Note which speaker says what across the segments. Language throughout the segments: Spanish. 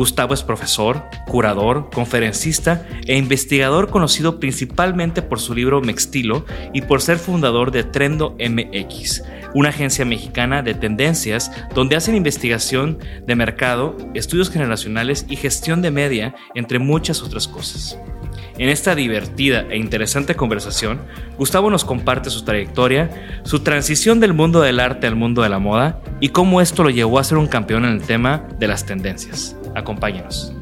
Speaker 1: Gustavo es profesor, curador, conferencista e investigador conocido principalmente por su libro Mextilo y por ser fundador de Trendo MX, una agencia mexicana de tendencias donde hacen investigación de mercado, estudios generacionales y gestión de media, entre muchas otras cosas. En esta divertida e interesante conversación, Gustavo nos comparte su trayectoria, su transición del mundo del arte al mundo de la moda y cómo esto lo llevó a ser un campeón en el tema de las tendencias. Acompáñenos.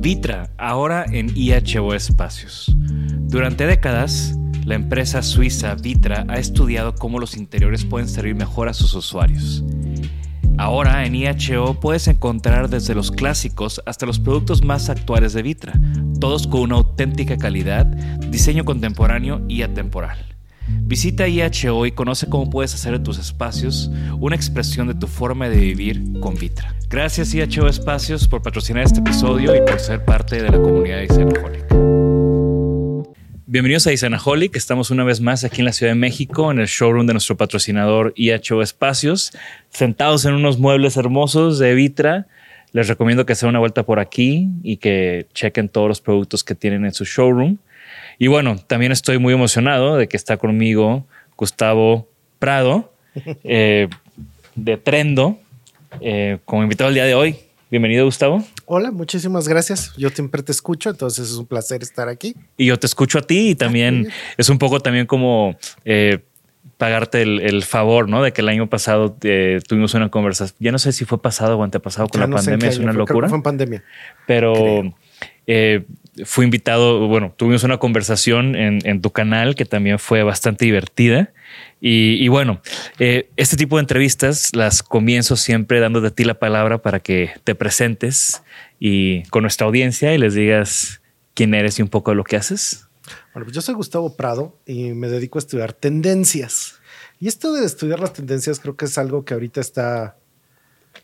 Speaker 1: Vitra, ahora en IHO Espacios. Durante décadas, la empresa suiza Vitra ha estudiado cómo los interiores pueden servir mejor a sus usuarios. Ahora en IHO puedes encontrar desde los clásicos hasta los productos más actuales de Vitra, todos con una auténtica calidad, diseño contemporáneo y atemporal. Visita IHO y conoce cómo puedes hacer de tus espacios una expresión de tu forma de vivir con Vitra. Gracias IHO Espacios por patrocinar este episodio y por ser parte de la comunidad de Bienvenidos a Isanaholic. Estamos una vez más aquí en la Ciudad de México, en el showroom de nuestro patrocinador IHO Espacios, sentados en unos muebles hermosos de Vitra. Les recomiendo que se una vuelta por aquí y que chequen todos los productos que tienen en su showroom. Y bueno, también estoy muy emocionado de que está conmigo Gustavo Prado eh, de Trendo eh, como invitado el día de hoy. Bienvenido, Gustavo.
Speaker 2: Hola, muchísimas gracias. Yo siempre te escucho, entonces es un placer estar aquí.
Speaker 1: Y yo te escucho a ti y también es un poco también como eh, pagarte el, favor, ¿no? De que el año pasado eh, tuvimos una conversación. Ya no sé si fue pasado o antepasado con la pandemia, es una locura.
Speaker 2: fue en pandemia.
Speaker 1: Pero eh, fui invitado, bueno, tuvimos una conversación en, tu canal que también fue bastante divertida. Y, bueno, eh, este tipo de entrevistas las comienzo siempre dando de ti la palabra para que te presentes y con nuestra audiencia y les digas quién eres y un poco de lo que haces.
Speaker 2: Bueno, pues yo soy Gustavo Prado y me dedico a estudiar tendencias. Y esto de estudiar las tendencias creo que es algo que ahorita está,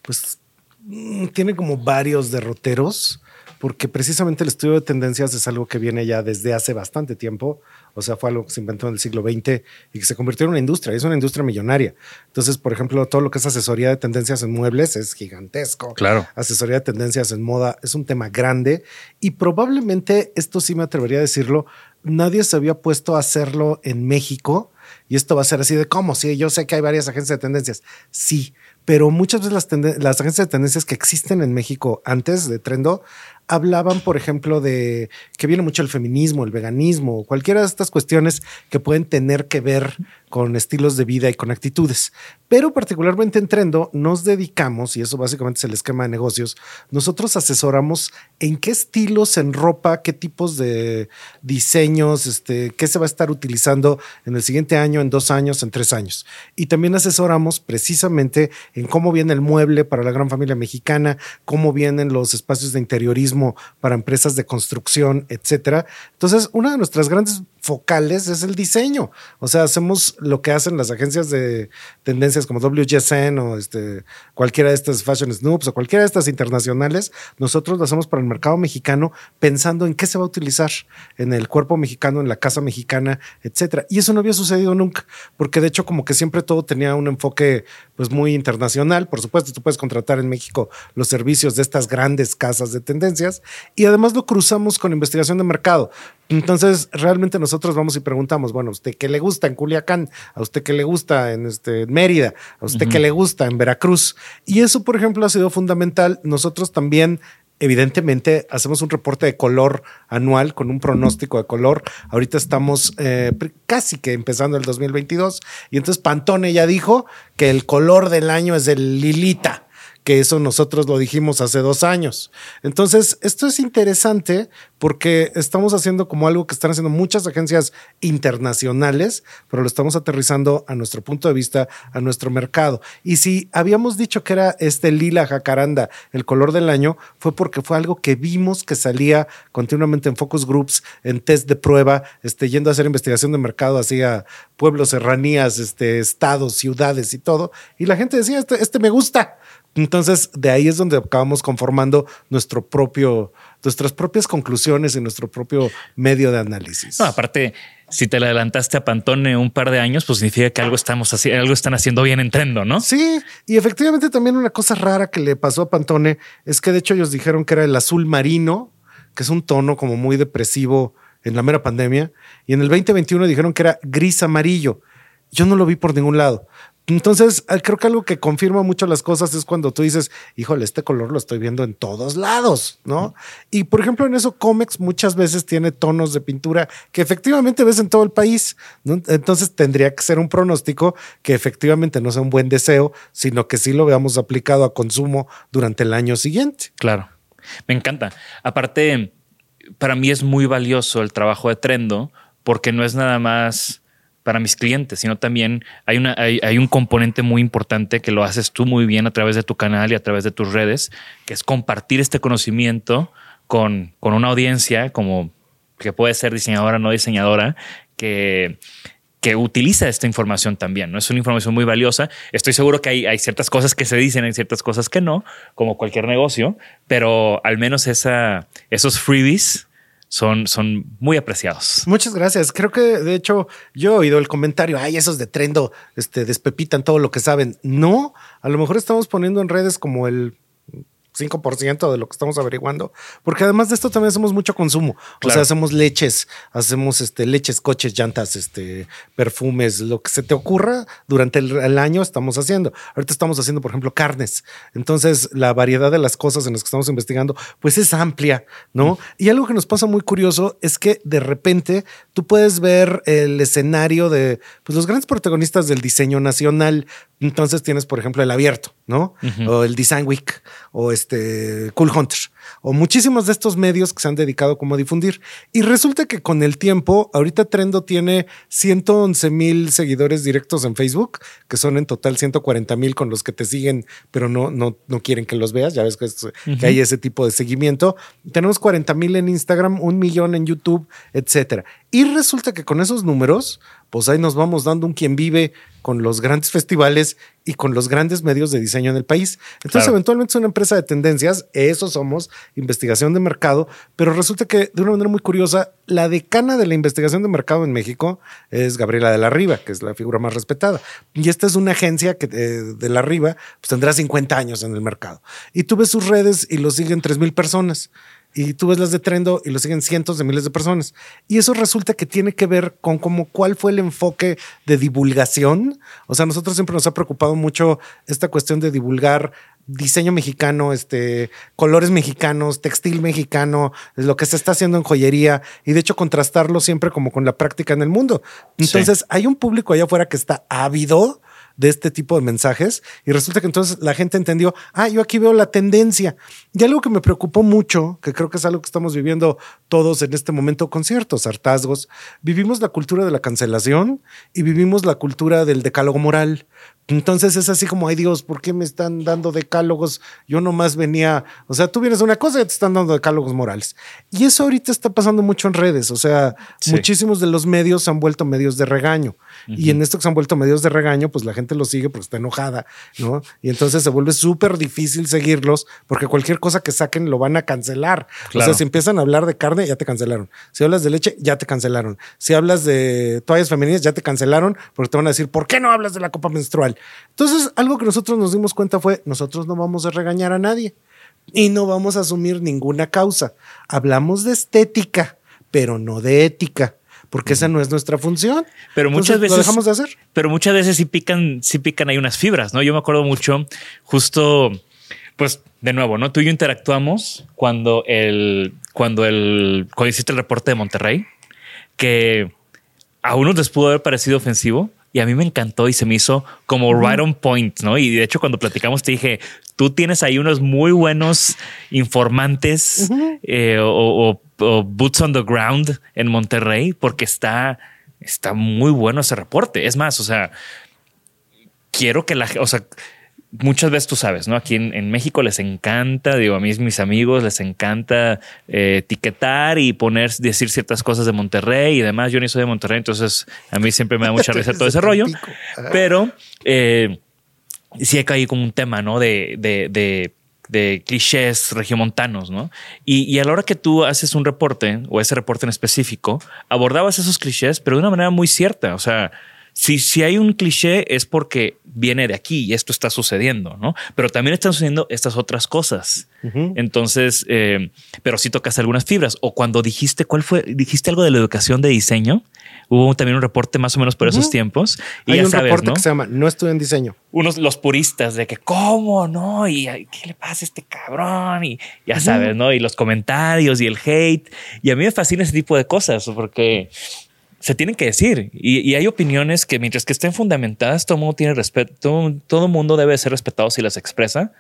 Speaker 2: pues, mm, tiene como varios derroteros porque precisamente el estudio de tendencias es algo que viene ya desde hace bastante tiempo, o sea, fue algo que se inventó en el siglo XX y que se convirtió en una industria, es una industria millonaria. Entonces, por ejemplo, todo lo que es asesoría de tendencias en muebles es gigantesco.
Speaker 1: Claro.
Speaker 2: Asesoría de tendencias en moda es un tema grande y probablemente, esto sí me atrevería a decirlo, nadie se había puesto a hacerlo en México Y esto va a ser así de cómo, sí, yo sé que hay varias agencias de tendencias. Sí, pero muchas veces las, las agencias de tendencias que existen en México antes de Trendo hablaban, por ejemplo, de que viene mucho el feminismo, el veganismo, cualquiera de estas cuestiones que pueden tener que ver con estilos de vida y con actitudes. Pero particularmente en Trendo nos dedicamos, y eso básicamente es el esquema de negocios, nosotros asesoramos en qué estilos en ropa, qué tipos de diseños, este, qué se va a estar utilizando en el siguiente año, en dos años, en tres años. Y también asesoramos precisamente en cómo viene el mueble para la gran familia mexicana, cómo vienen los espacios de interiorismo para empresas de construcción, etcétera. Entonces, una de nuestras grandes focales es el diseño. O sea, hacemos lo que hacen las agencias de tendencias como WGSN o este, cualquiera de estas Fashion Snoops o cualquiera de estas internacionales. Nosotros lo hacemos para el mercado mexicano pensando en qué se va a utilizar en el cuerpo mexicano, en la casa mexicana, etcétera. Y eso no había sucedido nunca, porque de hecho como que siempre todo tenía un enfoque pues muy internacional. Por supuesto, tú puedes contratar en México los servicios de estas grandes casas de tendencias y además lo cruzamos con investigación de mercado. Entonces, realmente nosotros vamos y preguntamos, bueno, ¿a usted qué le gusta en Culiacán? ¿A usted qué le gusta en este, Mérida? ¿A usted qué le gusta en Veracruz? Y eso, por ejemplo, ha sido fundamental. Nosotros también evidentemente hacemos un reporte de color anual con un pronóstico de color. Ahorita estamos eh, casi que empezando el 2022 y entonces Pantone ya dijo que el color del año es el lilita que eso nosotros lo dijimos hace dos años. Entonces, esto es interesante porque estamos haciendo como algo que están haciendo muchas agencias internacionales, pero lo estamos aterrizando a nuestro punto de vista, a nuestro mercado. Y si habíamos dicho que era este lila jacaranda, el color del año, fue porque fue algo que vimos que salía continuamente en focus groups, en test de prueba, este, yendo a hacer investigación de mercado hacia pueblos, serranías, este, estados, ciudades y todo. Y la gente decía, este, este me gusta. Entonces, de ahí es donde acabamos conformando nuestro propio, nuestras propias conclusiones y nuestro propio medio de análisis.
Speaker 1: No, aparte, si te le adelantaste a Pantone un par de años, pues significa que algo estamos haciendo, algo están haciendo bien en Trendo, ¿no?
Speaker 2: Sí, y efectivamente también una cosa rara que le pasó a Pantone es que de hecho ellos dijeron que era el azul marino, que es un tono como muy depresivo en la mera pandemia, y en el 2021 dijeron que era gris amarillo. Yo no lo vi por ningún lado. Entonces, eh, creo que algo que confirma mucho las cosas es cuando tú dices, híjole, este color lo estoy viendo en todos lados, ¿no? Y por ejemplo, en eso Comex muchas veces tiene tonos de pintura que efectivamente ves en todo el país. Entonces, tendría que ser un pronóstico que efectivamente no sea un buen deseo, sino que sí lo veamos aplicado a consumo durante el año siguiente.
Speaker 1: Claro, me encanta. Aparte, para mí es muy valioso el trabajo de Trendo porque no es nada más para mis clientes, sino también hay, un componente muy importante que lo haces tú muy bien a través de tu canal y a través de tus redes, que es compartir este conocimiento con, con una audiencia como que puede ser diseñadora, no diseñadora, que, que utiliza esta información también. ¿no? Es una información muy valiosa. Estoy seguro que hay, hay, ciertas cosas que se dicen, hay ciertas cosas que no, como cualquier negocio, pero al menos esa, esos freebies son, son muy apreciados.
Speaker 2: Muchas gracias. Creo que de hecho yo he oído el comentario, ay, esos de Trendo este, despepitan todo lo que saben. No, a lo mejor estamos poniendo en redes como el 5% de lo que estamos averiguando, porque además de esto también hacemos mucho consumo. O sea, hacemos leches, hacemos este, leches, coches, llantas, este, perfumes, lo que se te ocurra durante el, año estamos haciendo. Ahorita estamos haciendo, por ejemplo, carnes. Entonces, la variedad de las cosas en las que estamos investigando, pues es amplia, ¿no? Y algo que nos pasa muy curioso es que de repente tú puedes ver el escenario de pues, los grandes protagonistas del diseño nacional. Entonces tienes, por ejemplo, el abierto, ¿no? O el Design Week, o este Cool Hunter, o muchísimos de estos medios que se han dedicado como a difundir. Y resulta que con el tiempo, ahorita Trendo tiene 111 mil seguidores directos en Facebook, que son en total 140 mil con los que te siguen, pero no, no, no quieren que los veas. Ya ves que, que hay ese tipo de seguimiento. Tenemos 40 mil en Instagram, un millón en YouTube, etcétera. Y resulta que con esos números, pues ahí nos vamos dando un quien vive con los grandes festivales y con los grandes medios de diseño en el país. Entonces, eventualmente es una empresa de tendencias, eso somos, investigación de mercado, pero resulta que de una manera muy curiosa, la decana de la investigación de mercado en México es Gabriela de la Riva, que es la figura más respetada. Y esta es una agencia que eh, de la Riva pues tendrá 50 años en el mercado. Y tú ves sus redes y lo siguen 3 mil personas. Y tú ves las de Trendo y lo siguen cientos de miles de personas. Y eso resulta que tiene que ver con como cuál fue el enfoque de divulgación. O sea, nosotros siempre nos ha preocupado mucho esta cuestión de divulgar diseño mexicano, este, colores mexicanos, textil mexicano, lo que se está haciendo en joyería y de hecho contrastarlo siempre como con la práctica en el mundo. Entonces hay un público allá afuera que está ávido de este tipo de mensajes y resulta que entonces la gente entendió, ah, yo aquí veo la tendencia. Y algo que me preocupó mucho, que creo que es algo que estamos viviendo todos en este momento con ciertos hartazgos, vivimos la cultura de la cancelación y vivimos la cultura del decálogo moral. Entonces es así como, ay Dios, ¿por qué me están dando decálogos? Yo nomás venía, o sea, tú vienes de una cosa y te están dando decálogos morales. Y eso ahorita está pasando mucho en redes, o sea, muchísimos de los medios se han vuelto medios de regaño. Y en esto que se han vuelto medios de regaño, pues la gente los sigue porque está enojada, ¿no? Y entonces se vuelve súper difícil seguirlos porque cualquier cosa que saquen lo van a cancelar. O sea, si empiezan a hablar de carne, ya te cancelaron. Si hablas de leche, ya te cancelaron. Si hablas de toallas femeninas, ya te cancelaron porque te van a decir, ¿por qué no hablas de la copa menstrual? Entonces, algo que nosotros nos dimos cuenta fue, nosotros no vamos a regañar a nadie y no vamos a asumir ninguna causa. Hablamos de estética, pero no de ética porque esa no es nuestra función.
Speaker 1: Pero muchas veces
Speaker 2: lo dejamos de hacer.
Speaker 1: Pero muchas veces sí pican, sí pican hay unas fibras, ¿no? Yo me acuerdo mucho, justo, pues de nuevo, ¿no? Tú y yo interactuamos cuando el, cuando el, cuando hiciste el reporte de Monterrey, que a unos les pudo haber parecido ofensivo, y a mí me encantó y se me hizo como right on point, ¿no? Y de hecho cuando platicamos te dije, tú tienes ahí unos muy buenos informantes eh, o, boots on the ground en Monterrey porque está, está muy bueno ese reporte. Es más, o sea, quiero que la, o sea, muchas veces tú sabes, ¿no? Aquí en, México les encanta, digo, a mí mis amigos les encanta eh, etiquetar y poner, decir ciertas cosas de Monterrey y demás. Yo ni soy de Monterrey, entonces a mí siempre me da mucha risa todo ese rollo. Pero eh, sí hay caído como un tema, ¿no? De, de, de, de clichés regiomontanos, ¿no? Y, y, a la hora que tú haces un reporte o ese reporte en específico, abordabas esos clichés, pero de una manera muy cierta. O sea, si, si hay un cliché es porque viene de aquí y esto está sucediendo, ¿no? Pero también están sucediendo estas otras cosas. Entonces, eh, pero sí tocas algunas fibras. O cuando dijiste, ¿cuál fue? Dijiste algo de la educación de diseño. Hubo también un reporte más o menos por esos tiempos.
Speaker 2: Y Hay un reporte que se llama No estudio en diseño.
Speaker 1: Unos, los puristas de que, ¿cómo? No, y qué le pasa a este cabrón. Y ya sabes, ¿no? Y los comentarios y el hate. Y a mí me fascina ese tipo de cosas porque se tienen que decir y, hay opiniones que mientras que estén fundamentadas, todo mundo tiene respeto, todo, mundo debe ser respetado si las expresa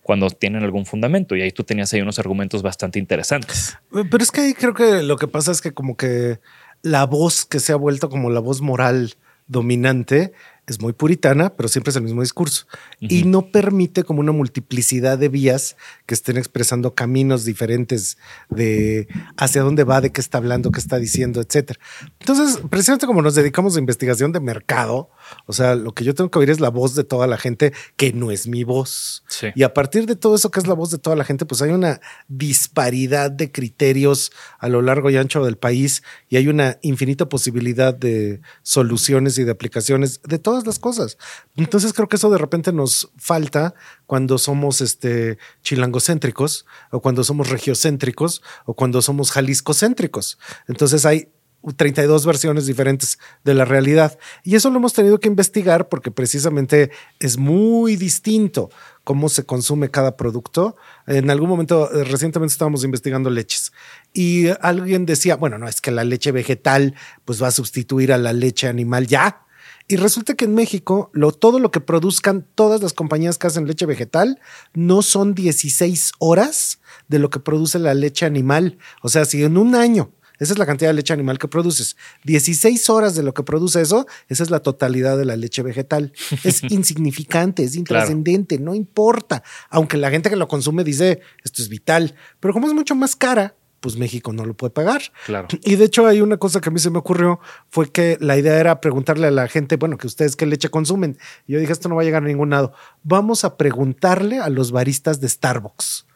Speaker 1: cuando tienen algún fundamento. Y ahí tú tenías ahí unos argumentos bastante interesantes.
Speaker 2: Pero es que ahí creo que lo que pasa es que como que la voz que se ha vuelto como la voz moral dominante es muy puritana, pero siempre es el mismo discurso y no permite como una multiplicidad de vías que estén expresando caminos diferentes de hacia dónde va, de qué está hablando, qué está diciendo, etcétera. Entonces, precisamente como nos dedicamos a investigación de mercado, o sea, lo que yo tengo que oír es la voz de toda la gente que no es mi voz. Y a partir de todo eso que es la voz de toda la gente, pues hay una disparidad de criterios a lo largo y ancho del país y hay una infinita posibilidad de soluciones y de aplicaciones de todo las cosas. Entonces creo que eso de repente nos falta cuando somos este chilangocéntricos o cuando somos regiocéntricos o cuando somos jaliscocéntricos. Entonces hay 32 versiones diferentes de la realidad. Y eso lo hemos tenido que investigar porque precisamente es muy distinto cómo se consume cada producto. En algún momento, eh, recientemente estábamos investigando leches y alguien decía, bueno, no es que la leche vegetal pues va a sustituir a la leche animal ya. Y resulta que en México, lo, todo lo que produzcan todas las compañías que hacen leche vegetal no son 16 horas de lo que produce la leche animal. O sea, si en un año, esa es la cantidad de leche animal que produces, 16 horas de lo que produce eso, esa es la totalidad de la leche vegetal. Es insignificante, es intrascendente, no importa. Aunque la gente que lo consume dice, esto es vital, pero como es mucho más cara, pues México no lo puede pagar.
Speaker 1: Claro.
Speaker 2: Y de hecho hay una cosa que a mí se me ocurrió, fue que la idea era preguntarle a la gente, bueno, que ustedes qué leche consumen. Y yo dije, esto no va a llegar a ningún lado. Vamos a preguntarle a los baristas de Starbucks.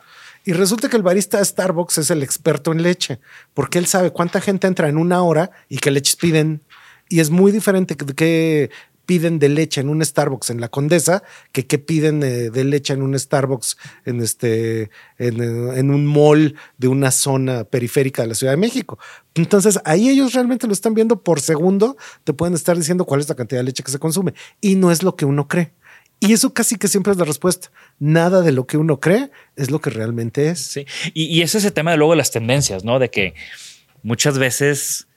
Speaker 2: Y resulta que el barista de Starbucks es el experto en leche, porque él sabe cuánta gente entra en una hora y qué leches piden. Y es muy diferente que piden de leche en un Starbucks en la Condesa que qué piden eh, de leche en un Starbucks en, este, eh, en un mall de una zona periférica de la Ciudad de México. Entonces ahí ellos realmente lo están viendo por segundo, te pueden estar diciendo cuál es la cantidad de leche que se consume y no es lo que uno cree. Y eso casi que siempre es la respuesta. Nada de lo que uno cree es lo que realmente es.
Speaker 1: Sí. Y, y es ese tema de luego las tendencias, ¿no? De que muchas veces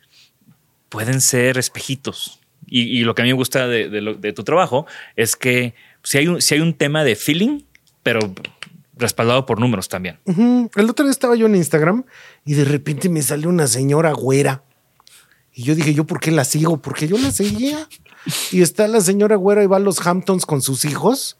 Speaker 1: pueden ser espejitos. Y, lo que a mí me gusta de, lo, de tu trabajo es que si hay, un, si hay un tema de feeling, pero respaldado por números también.
Speaker 2: El otro día estaba yo en Instagram y de repente me sale una señora güera. Y yo dije, ¿yo por qué la sigo? Porque yo la seguía. Y está la señora güera y va a los Hamptons con sus hijos.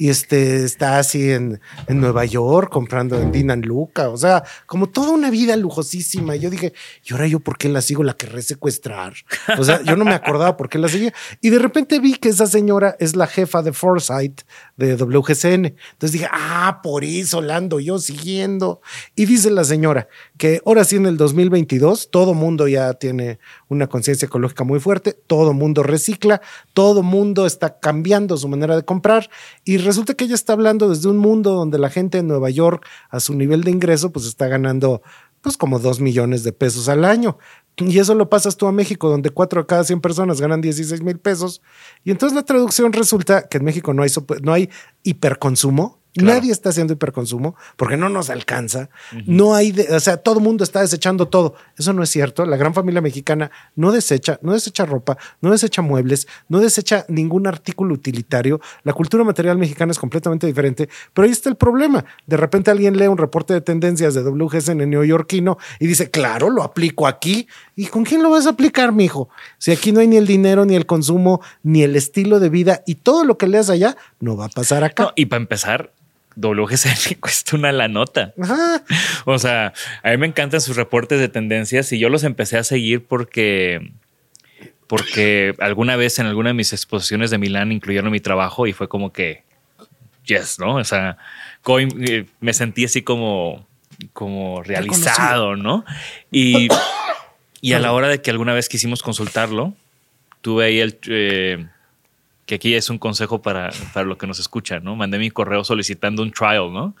Speaker 2: Y este está así en, en Nueva York comprando en Dinan Luca. O sea, como toda una vida lujosísima. Y yo dije, ¿y ahora yo por qué la sigo? La querré secuestrar. O sea, yo no me acordaba por qué la seguía. Y de repente vi que esa señora es la jefa de Foresight de WGCN. Entonces dije, ah, por eso la ando yo siguiendo. Y dice la señora que ahora sí en el 2022 todo mundo ya tiene una conciencia ecológica muy fuerte, todo mundo recicla, todo mundo está cambiando su manera de comprar y resulta que ella está hablando desde un mundo donde la gente en Nueva York a su nivel de ingreso pues está ganando pues como dos millones de pesos al año. Y eso lo pasas tú a México, donde cuatro de cada 100 personas ganan 16 mil pesos. Y entonces la traducción resulta que en México no no hay hiperconsumo. Claro. Nadie está haciendo hiperconsumo porque no nos alcanza. Uh -huh. No hay, de, o sea, todo el mundo está desechando todo. Eso no es cierto. La gran familia mexicana no desecha, no desecha ropa, no desecha muebles, no desecha ningún artículo utilitario. La cultura material mexicana es completamente diferente. Pero ahí está el problema. De repente alguien lee un reporte de tendencias de WGCN en neoyorquino y dice, claro, lo aplico aquí. ¿Y con quién lo vas a aplicar, mijo? Si aquí no hay ni el dinero, ni el consumo, ni el estilo de vida y todo lo que leas allá no va a pasar acá. No,
Speaker 1: y para empezar, WGCN cuesta una la nota. Ajá. O sea, a mí me encantan sus reportes de tendencias y yo los empecé a seguir porque porque alguna vez en alguna de mis exposiciones de Milán incluyeron mi trabajo y fue como que yes, ¿no? O sea, eh, me sentí así como como realizado, ¿no? Y, y a la hora de que alguna vez quisimos consultarlo, tuve ahí el eh, que aquí es un consejo para, para lo que nos escucha, ¿no? Mandé mi correo solicitando un trial, ¿no?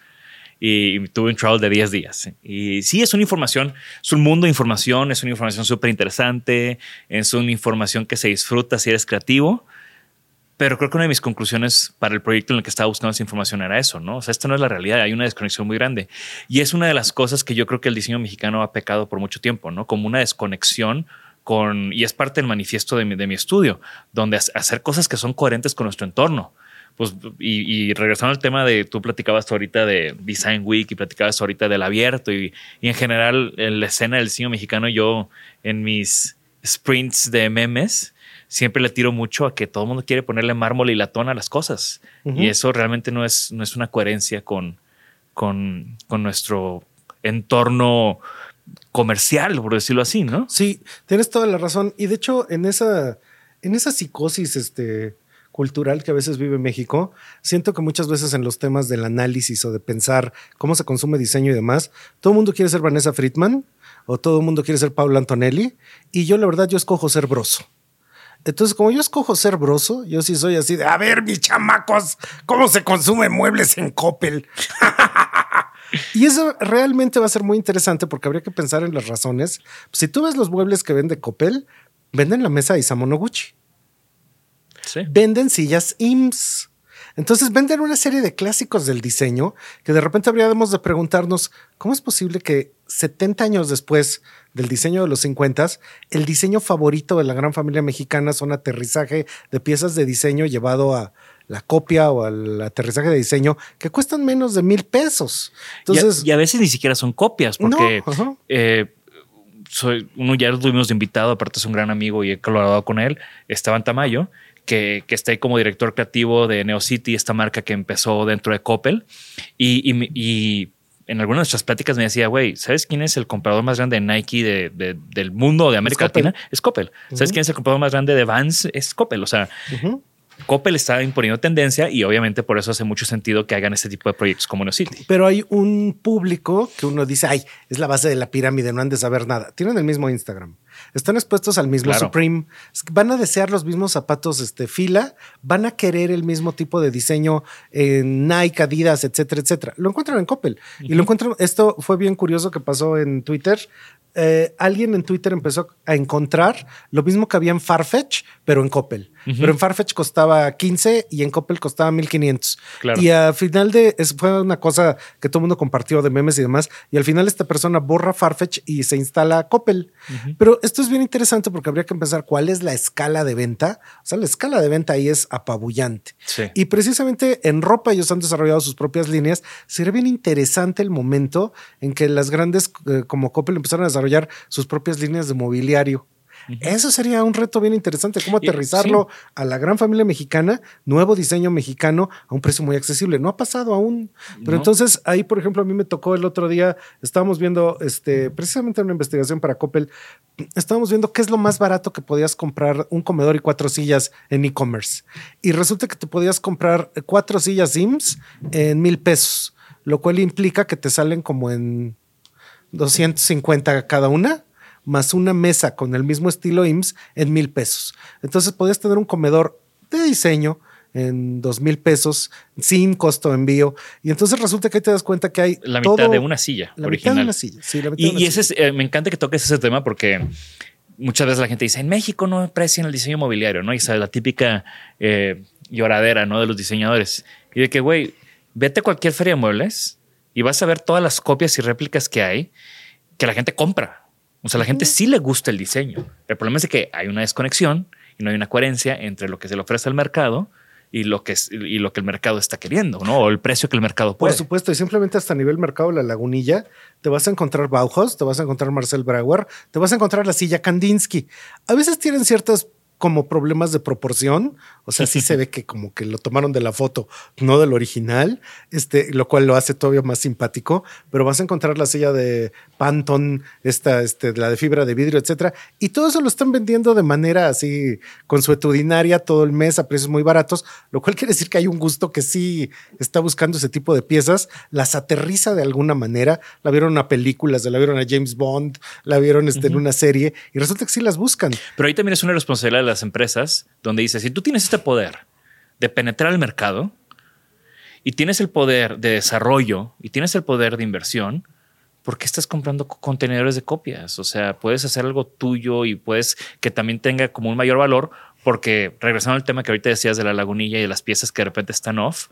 Speaker 1: Y, tuve un trial de 10 días. Y sí, es una información, es un mundo de información, es una información súper interesante, es una información que se disfruta si eres creativo, pero creo que una de mis conclusiones para el proyecto en el que estaba buscando esa información era eso, ¿no? O sea, esta no es la realidad, hay una desconexión muy grande. Y es una de las cosas que yo creo que el diseño mexicano ha pecado por mucho tiempo, ¿no? Como una desconexión con, y es parte del manifiesto de mi, de mi estudio, donde hacer cosas que son coherentes con nuestro entorno. Pues, y, y, regresando al tema de, tú platicabas ahorita de Design Week y platicabas ahorita del abierto y, y en general en la escena del cine mexicano, yo en mis sprints de memes, siempre le tiro mucho a que todo el mundo quiere ponerle mármol y latón a las cosas. Uh -huh. Y eso realmente no es, no es una coherencia con, con, con nuestro entorno comercial, por decirlo así, ¿no?
Speaker 2: Sí, tienes toda la razón. Y de hecho, en esa, en esa psicosis este, cultural que a veces vive México, siento que muchas veces en los temas del análisis o de pensar cómo se consume diseño y demás, todo el mundo quiere ser Vanessa Friedman o todo el mundo quiere ser Pablo Antonelli. Y yo, la verdad, yo escojo ser broso. Entonces, como yo escojo ser broso, yo sí soy así de, a ver, mis chamacos, ¿cómo se consumen muebles en Coppel? y eso realmente va a ser muy interesante porque habría que pensar en las razones. Si tú ves los muebles que vende Coppel, venden la mesa Isamu Noguchi. Sí. Venden sillas IMSS. Entonces venden una serie de clásicos del diseño que de repente habríamos de preguntarnos cómo es posible que 70 años después del diseño de los 50, el diseño favorito de la gran familia mexicana son aterrizaje de piezas de diseño llevado a la copia o al aterrizaje de diseño que cuestan menos de mil pesos. Entonces,
Speaker 1: y a, y a veces ni siquiera son copias porque no, eh, soy, uno ya lo tuvimos de invitado, aparte es un gran amigo y he colaborado con él, Esteban Tamayo que, que, está ahí como director creativo de NeoCity, esta marca que empezó dentro de Coppel. Y, y, y en algunas de nuestras pláticas me decía, güey, ¿sabes quién es el comprador más grande de Nike de, de, del mundo de América es Latina? Es Coppel. Uh -huh. ¿Sabes quién es el comprador más grande de Vans? Es Coppel. O sea, uh -huh. Coppel está imponiendo tendencia y obviamente por eso hace mucho sentido que hagan este tipo de proyectos como NeoCity.
Speaker 2: Pero hay un público que uno dice, ay, es la base de la pirámide, no han de saber nada. Tienen el mismo Instagram. están expuestos al mismo
Speaker 1: Claro.
Speaker 2: Supreme, van a desear los mismos zapatos este, fila, van a querer el mismo tipo de diseño en Nike, Adidas, etcétera, etcétera. Lo encuentran en Coppel y lo encuentran. Esto fue bien curioso que pasó en Twitter. Eh, alguien en Twitter empezó a encontrar lo mismo que había en Farfetch, pero en Coppel. Pero en Farfetch costaba 15 y en Coppel costaba 1500.
Speaker 1: Claro.
Speaker 2: Y al final de es- fue una cosa que todo el mundo compartió de memes y demás. Y al final esta persona borra Farfetch y se instala Coppel. Pero esto es bien interesante porque habría que pensar cuál es la escala de venta. O sea, la escala de venta ahí es apabullante.
Speaker 1: Sí.
Speaker 2: Y precisamente en ropa ellos han desarrollado sus propias líneas. Sería bien interesante el momento en que las grandes eh, como Coppel empezaron a desarrollar sus propias líneas de mobiliario. Eso sería un reto bien interesante, cómo aterrizarlo a la gran familia mexicana, nuevo diseño mexicano a un precio muy accesible. No ha pasado aún, pero
Speaker 1: No.
Speaker 2: entonces ahí, por ejemplo, a mí me tocó el otro día, estábamos viendo, este, precisamente una investigación para Coppel, estábamos viendo qué es lo más barato que podías comprar un comedor y cuatro sillas en e-commerce. Y resulta que te podías comprar cuatro sillas Sims en mil pesos, lo cual implica que te salen como en 250 cada una, más una mesa con el mismo estilo IMSS en mil pesos. Entonces podías tener un comedor de diseño en dos mil pesos sin costo de envío. Y entonces resulta que ahí te das cuenta que hay
Speaker 1: La mitad
Speaker 2: todo-
Speaker 1: de una silla
Speaker 2: la mitad
Speaker 1: original.
Speaker 2: de una silla. Sí, la mitad de
Speaker 1: Y,
Speaker 2: una
Speaker 1: y ese
Speaker 2: silla.
Speaker 1: es, eh, me encanta que toques ese tema porque muchas veces la gente dice en México no aprecian el diseño mobiliario, ¿no? Y esa es la típica eh, lloradera, ¿no? De los diseñadores. Y de que, güey, vete a cualquier feria de muebles y vas a ver todas las copias y réplicas que hay que la gente compra. O sea, a la gente sí le gusta el diseño. El problema es que hay una desconexión y no hay una coherencia entre lo que se le ofrece al mercado y lo que, es, y lo que el mercado está queriendo, ¿no? O el precio que el mercado
Speaker 2: Por
Speaker 1: puede.
Speaker 2: supuesto, y simplemente hasta a nivel mercado La Lagunilla, te vas a encontrar Bauhaus, te vas a encontrar Marcel Brauer, te vas a encontrar la silla Kandinsky. A veces tienen ciertas como problemas de proporción, o sea, sí se ve que como que lo tomaron de la foto, no del original, este, lo cual lo hace todavía más simpático, pero vas a encontrar la silla de Pantone, esta, este, la de fibra de vidrio, etcétera, y todo eso lo están vendiendo de manera así consuetudinaria todo el mes a precios muy baratos, lo cual quiere decir que hay un gusto que sí está buscando ese tipo de piezas, las aterriza de alguna manera, la vieron en una película, se la vieron a James Bond, la vieron este, en una serie, y resulta que sí las buscan.
Speaker 1: Pero ahí también es una responsabilidad las empresas donde dice, si tú tienes este poder de penetrar el mercado y tienes el poder de desarrollo y tienes el poder de inversión, ¿por qué estás comprando co- contenedores de copias? O sea, puedes hacer algo tuyo y puedes que también tenga como un mayor valor, porque regresando al tema que ahorita decías de la lagunilla y de las piezas que de repente están off,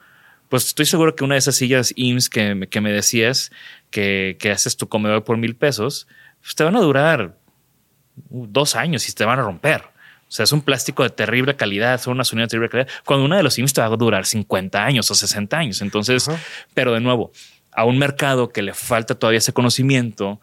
Speaker 1: pues estoy seguro que una de esas sillas IMSS que, que me decías que, que haces tu comedor por mil pesos, pues te van a durar uh, dos años y te van a romper. O sea, es un plástico de terrible calidad, son unas unidades de terrible calidad. Cuando una de los IMSS va a durar 50 años o 60 años. Entonces,
Speaker 2: Ajá.
Speaker 1: pero de nuevo, a un mercado que le falta todavía ese conocimiento,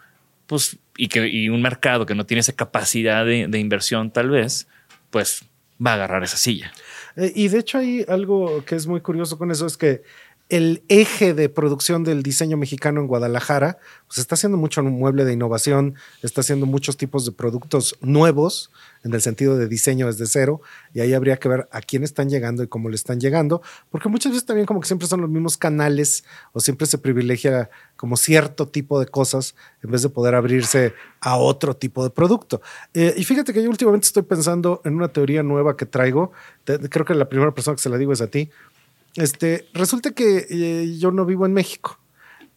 Speaker 1: pues, y que y un mercado que no tiene esa capacidad de, de inversión, tal vez, pues va a agarrar esa silla.
Speaker 2: Eh, y de hecho hay algo que es muy curioso con eso, es que el eje de producción del diseño mexicano en Guadalajara, pues está haciendo mucho mueble de innovación, está haciendo muchos tipos de productos nuevos en el sentido de diseño desde cero, y ahí habría que ver a quién están llegando y cómo le están llegando, porque muchas veces también como que siempre son los mismos canales o siempre se privilegia como cierto tipo de cosas en vez de poder abrirse a otro tipo de producto. Eh, y fíjate que yo últimamente estoy pensando en una teoría nueva que traigo, creo que la primera persona que se la digo es a ti. Este, resulta que eh, yo no vivo en México.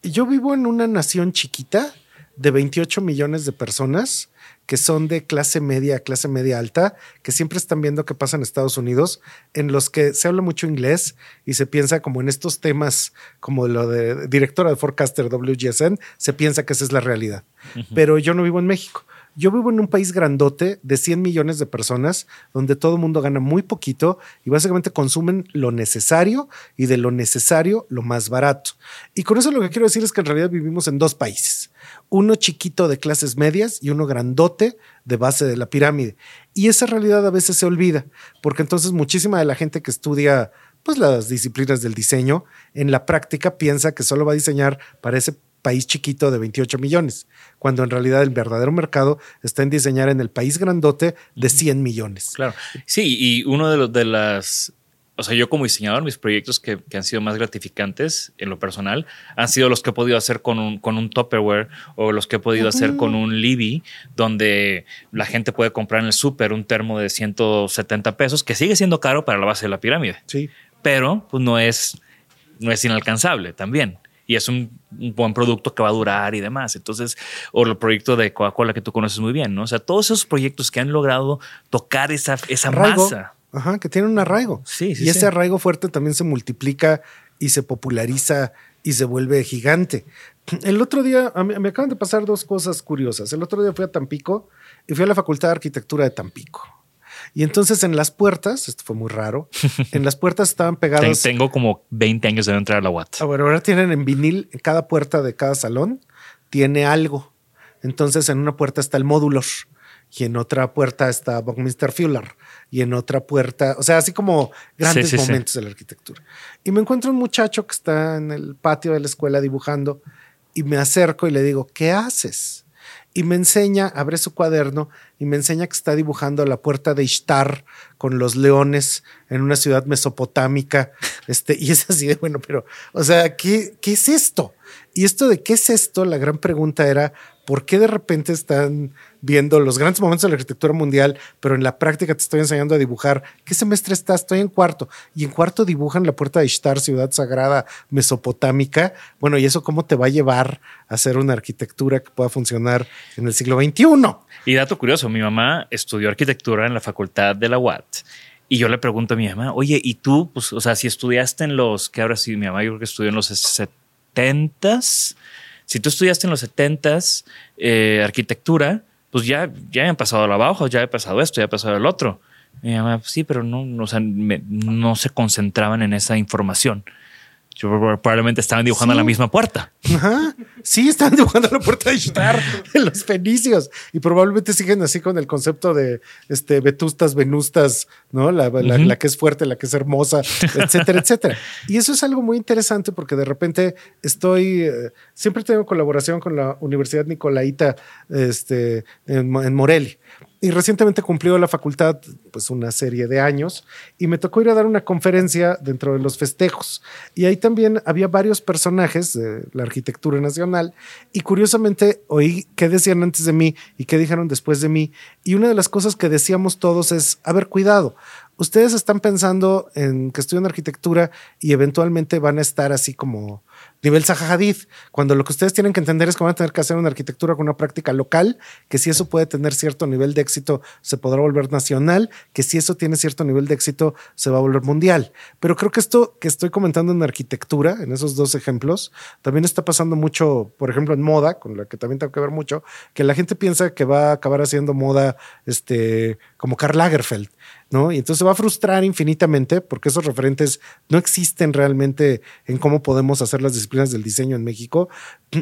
Speaker 2: Yo vivo en una nación chiquita de 28 millones de personas que son de clase media, clase media alta, que siempre están viendo qué pasa en Estados Unidos, en los que se habla mucho inglés y se piensa como en estos temas, como lo de directora de Forecaster WGSN, se piensa que esa es la realidad. Pero yo no vivo en México. Yo vivo en un país grandote de 100 millones de personas, donde todo el mundo gana muy poquito y básicamente consumen lo necesario y de lo necesario lo más barato. Y con eso lo que quiero decir es que en realidad vivimos en dos países. Uno chiquito de clases medias y uno grandote de base de la pirámide. Y esa realidad a veces se olvida, porque entonces muchísima de la gente que estudia pues las disciplinas del diseño, en la práctica piensa que solo va a diseñar para ese país chiquito de 28 millones, cuando en realidad el verdadero mercado está en diseñar en el país grandote de 100 millones.
Speaker 1: Claro. Sí, y uno de los de las o sea, yo como diseñador, mis proyectos que, que, han sido más gratificantes en lo personal han sido los que he podido hacer con un, con un Tupperware o los que he podido hacer con un Libby, donde la gente puede comprar en el súper un termo de 170 pesos, que sigue siendo caro para la base de la pirámide.
Speaker 2: Sí.
Speaker 1: Pero pues no es, no es inalcanzable también y es un, un, buen producto que va a durar y demás. Entonces, o el proyecto de Coca-Cola que tú conoces muy bien, ¿no? O sea, todos esos proyectos que han logrado tocar esa, esa masa.
Speaker 2: Ajá, que tienen un arraigo.
Speaker 1: Sí, sí,
Speaker 2: y ese arraigo fuerte también se multiplica y se populariza y se vuelve gigante. El otro día, a mí, me acaban de pasar dos cosas curiosas. El otro día fui a Tampico y fui a la Facultad de Arquitectura de Tampico. Y entonces en las puertas, esto fue muy raro, en las puertas estaban pegados.
Speaker 1: Tengo como 20 años de no entrar a la UAT.
Speaker 2: Ah, bueno, ahora tienen en vinil, en cada puerta de cada salón tiene algo. Entonces en una puerta está el módulo y en otra puerta está Buckminster Fuller y en otra puerta, o sea, así como grandes
Speaker 1: Sí, sí, sí.
Speaker 2: momentos de la arquitectura. Y me encuentro un muchacho que está en el patio de la escuela dibujando y me acerco y le digo, ¿qué haces? Y me enseña, abre su cuaderno y me enseña que está dibujando la puerta de Ishtar con los leones en una ciudad mesopotámica. Este, y es así de bueno, pero, o sea, ¿qué, qué es esto? Y esto de qué es esto, la gran pregunta era, ¿por qué de repente están viendo los grandes momentos de la arquitectura mundial, pero en la práctica te estoy enseñando a dibujar? ¿Qué semestre estás? Estoy en cuarto. Y en cuarto dibujan la puerta de Ishtar, ciudad sagrada mesopotámica. Bueno, ¿y eso cómo te va a llevar a hacer una arquitectura que pueda funcionar en el siglo XXI?
Speaker 1: Y dato curioso, mi mamá estudió arquitectura en la facultad de la UAT. Y yo le pregunto a mi mamá, oye, ¿y tú? Pues, o sea, si estudiaste en los, que ahora sí, mi mamá yo creo que estudió en los 70s. Si tú estudiaste en los 70s eh, arquitectura, pues ya, ya han pasado la abajo, ya he pasado esto, ya he pasado el otro. Mi mamá, sí, pero no, no se concentraban en esa información. Yo probablemente estaban dibujando
Speaker 2: Sí.
Speaker 1: la misma puerta.
Speaker 2: Ajá. Sí, están dibujando la puerta de Ishtar de los fenicios y probablemente siguen así con el concepto de este, vetustas, venustas, ¿no? La, la-
Speaker 1: Ujú.
Speaker 2: la que es fuerte, la que es hermosa, etcétera, etcétera. Y eso es algo muy interesante porque de repente estoy, eh, siempre tengo colaboración con la Universidad Nicolaita este, en, en Morelia. Y recientemente cumplió la facultad pues una serie de años y me tocó ir a dar una conferencia dentro de los festejos. Y ahí también había varios personajes de la arquitectura nacional y curiosamente oí qué decían antes de mí y qué dijeron después de mí. Y una de las cosas que decíamos todos es, a ver, cuidado, ustedes están pensando en que estudian arquitectura y eventualmente van a estar así como nivel Hadid, cuando lo que ustedes tienen que entender es que van a tener que hacer una arquitectura con una práctica local, que si eso puede tener cierto nivel de éxito, se podrá volver nacional, que si eso tiene cierto nivel de éxito, se va a volver mundial. Pero creo que esto que estoy comentando en arquitectura, en esos dos ejemplos, también está pasando mucho, por ejemplo, en moda, con la que también tengo que ver mucho, que la gente piensa que va a acabar haciendo moda este, como Karl Lagerfeld. ¿No? Y entonces se va a frustrar infinitamente porque esos referentes no existen realmente en cómo podemos hacer las disciplinas del diseño en México.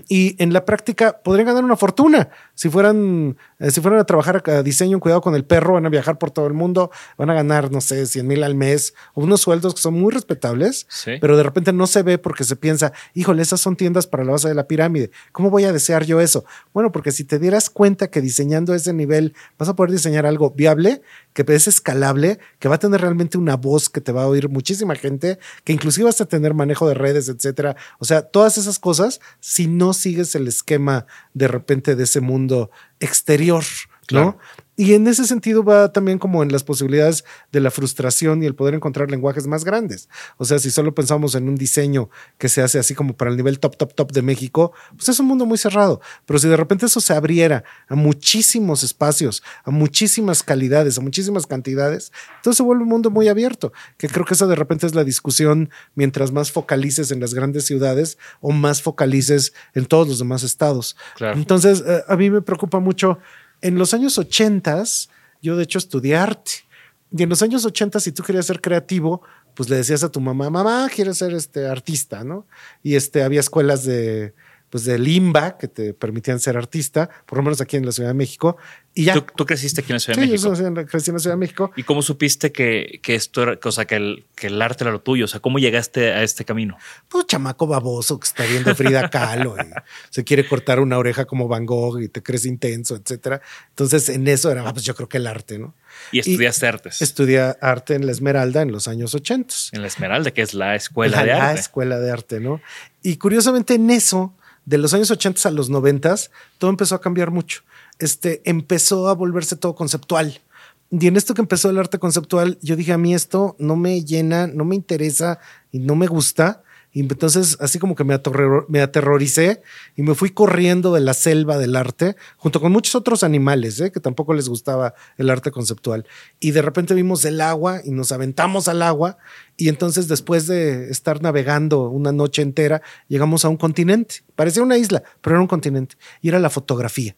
Speaker 2: Y en la práctica podrían ganar una fortuna. Si fueran, eh, si fueran a trabajar a diseño en cuidado con el perro, van a viajar por todo el mundo, van a ganar, no sé, 100 mil al mes, o unos sueldos que son muy respetables,
Speaker 1: Sí.
Speaker 2: pero de repente no se ve porque se piensa, híjole, esas son tiendas para la base de la pirámide. ¿Cómo voy a desear yo eso? Bueno, porque si te dieras cuenta que diseñando ese nivel vas a poder diseñar algo viable, que es escalable, que va a tener realmente una voz que te va a oír muchísima gente, que inclusive vas a tener manejo de redes, etcétera. O sea, todas esas cosas, si no sigues el esquema de repente de ese mundo exterior, ¿no?
Speaker 1: Claro.
Speaker 2: Y en ese sentido va también como en las posibilidades de la frustración y el poder encontrar lenguajes más grandes. O sea, si solo pensamos en un diseño que se hace así como para el nivel top, top, top de México, pues es un mundo muy cerrado. Pero si de repente eso se abriera a muchísimos espacios, a muchísimas calidades, a muchísimas cantidades, entonces se vuelve un mundo muy abierto, que creo que esa de repente es la discusión mientras más focalices en las grandes ciudades o más focalices en todos los demás estados.
Speaker 1: Claro.
Speaker 2: Entonces, eh, a mí me preocupa mucho. En los años 80, yo de hecho estudié arte. Y en los años 80, si tú querías ser creativo, pues le decías a tu mamá, mamá, quiero ser este artista, ¿no? Y este, había escuelas de, pues de limba que te permitían ser artista, por lo menos aquí en la Ciudad de México. Y ya.
Speaker 1: ¿Tú, tú creciste aquí en la Ciudad
Speaker 2: Sí,
Speaker 1: de México?
Speaker 2: yo crecí en la Ciudad de México.
Speaker 1: ¿Y cómo supiste que, que esto era, o sea, que el, que el arte era lo tuyo? O sea, ¿cómo llegaste a este camino?
Speaker 2: Pues chamaco baboso que está viendo Frida Kahlo y se quiere cortar una oreja como Van Gogh y te crees intenso, etcétera. Entonces en eso era, ah, pues yo creo que el arte, ¿no?
Speaker 1: Y estudiaste artes.
Speaker 2: Estudié arte en la Esmeralda en los años 80.
Speaker 1: En la Esmeralda, que es la escuela
Speaker 2: la,
Speaker 1: de
Speaker 2: la
Speaker 1: arte.
Speaker 2: escuela de arte, ¿no? Y curiosamente en eso, de los años 80 a los 90, todo empezó a cambiar mucho. Este, empezó a volverse todo conceptual. Y en esto que empezó el arte conceptual, yo dije, a mí esto no me llena, no me interesa y no me gusta. Y entonces así como que me, aterror- me aterroricé y me fui corriendo de la selva del arte, junto con muchos otros animales, ¿eh? que tampoco les gustaba el arte conceptual. Y de repente vimos el agua y nos aventamos al agua. Y entonces después de estar navegando una noche entera, llegamos a un continente. Parecía una isla, pero era un continente. Y era la fotografía.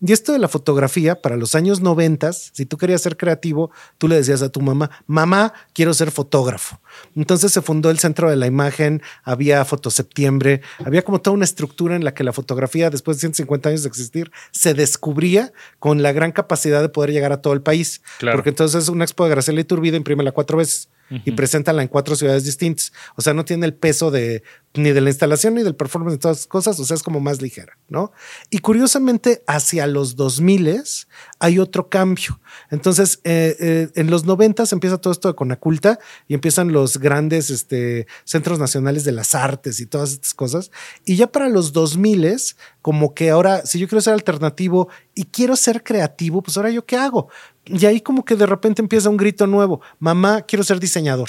Speaker 2: Y esto de la fotografía, para los años noventas, si tú querías ser creativo, tú le decías a tu mamá, mamá, quiero ser fotógrafo. Entonces se fundó el Centro de la Imagen, había Fotoseptiembre, había como toda una estructura en la que la fotografía, después de 150 años de existir, se descubría con la gran capacidad de poder llegar a todo el país.
Speaker 1: Claro.
Speaker 2: Porque entonces una expo de Graciela Iturbide imprímela cuatro veces y preséntala en cuatro ciudades distintas. O sea, no tiene el peso de ni de la instalación ni del performance de todas las cosas, o sea, es como más ligera, ¿no? Y curiosamente, hacia los 2000 hay otro cambio. Entonces, eh, eh, en los 90 empieza todo esto de Conaculta y empiezan los grandes este, centros nacionales de las artes y todas estas cosas. Y ya para los 2000 como que ahora, si yo quiero ser alternativo y quiero ser creativo, pues ahora yo qué hago? Y ahí como que de repente empieza un grito nuevo, mamá, quiero ser diseñador.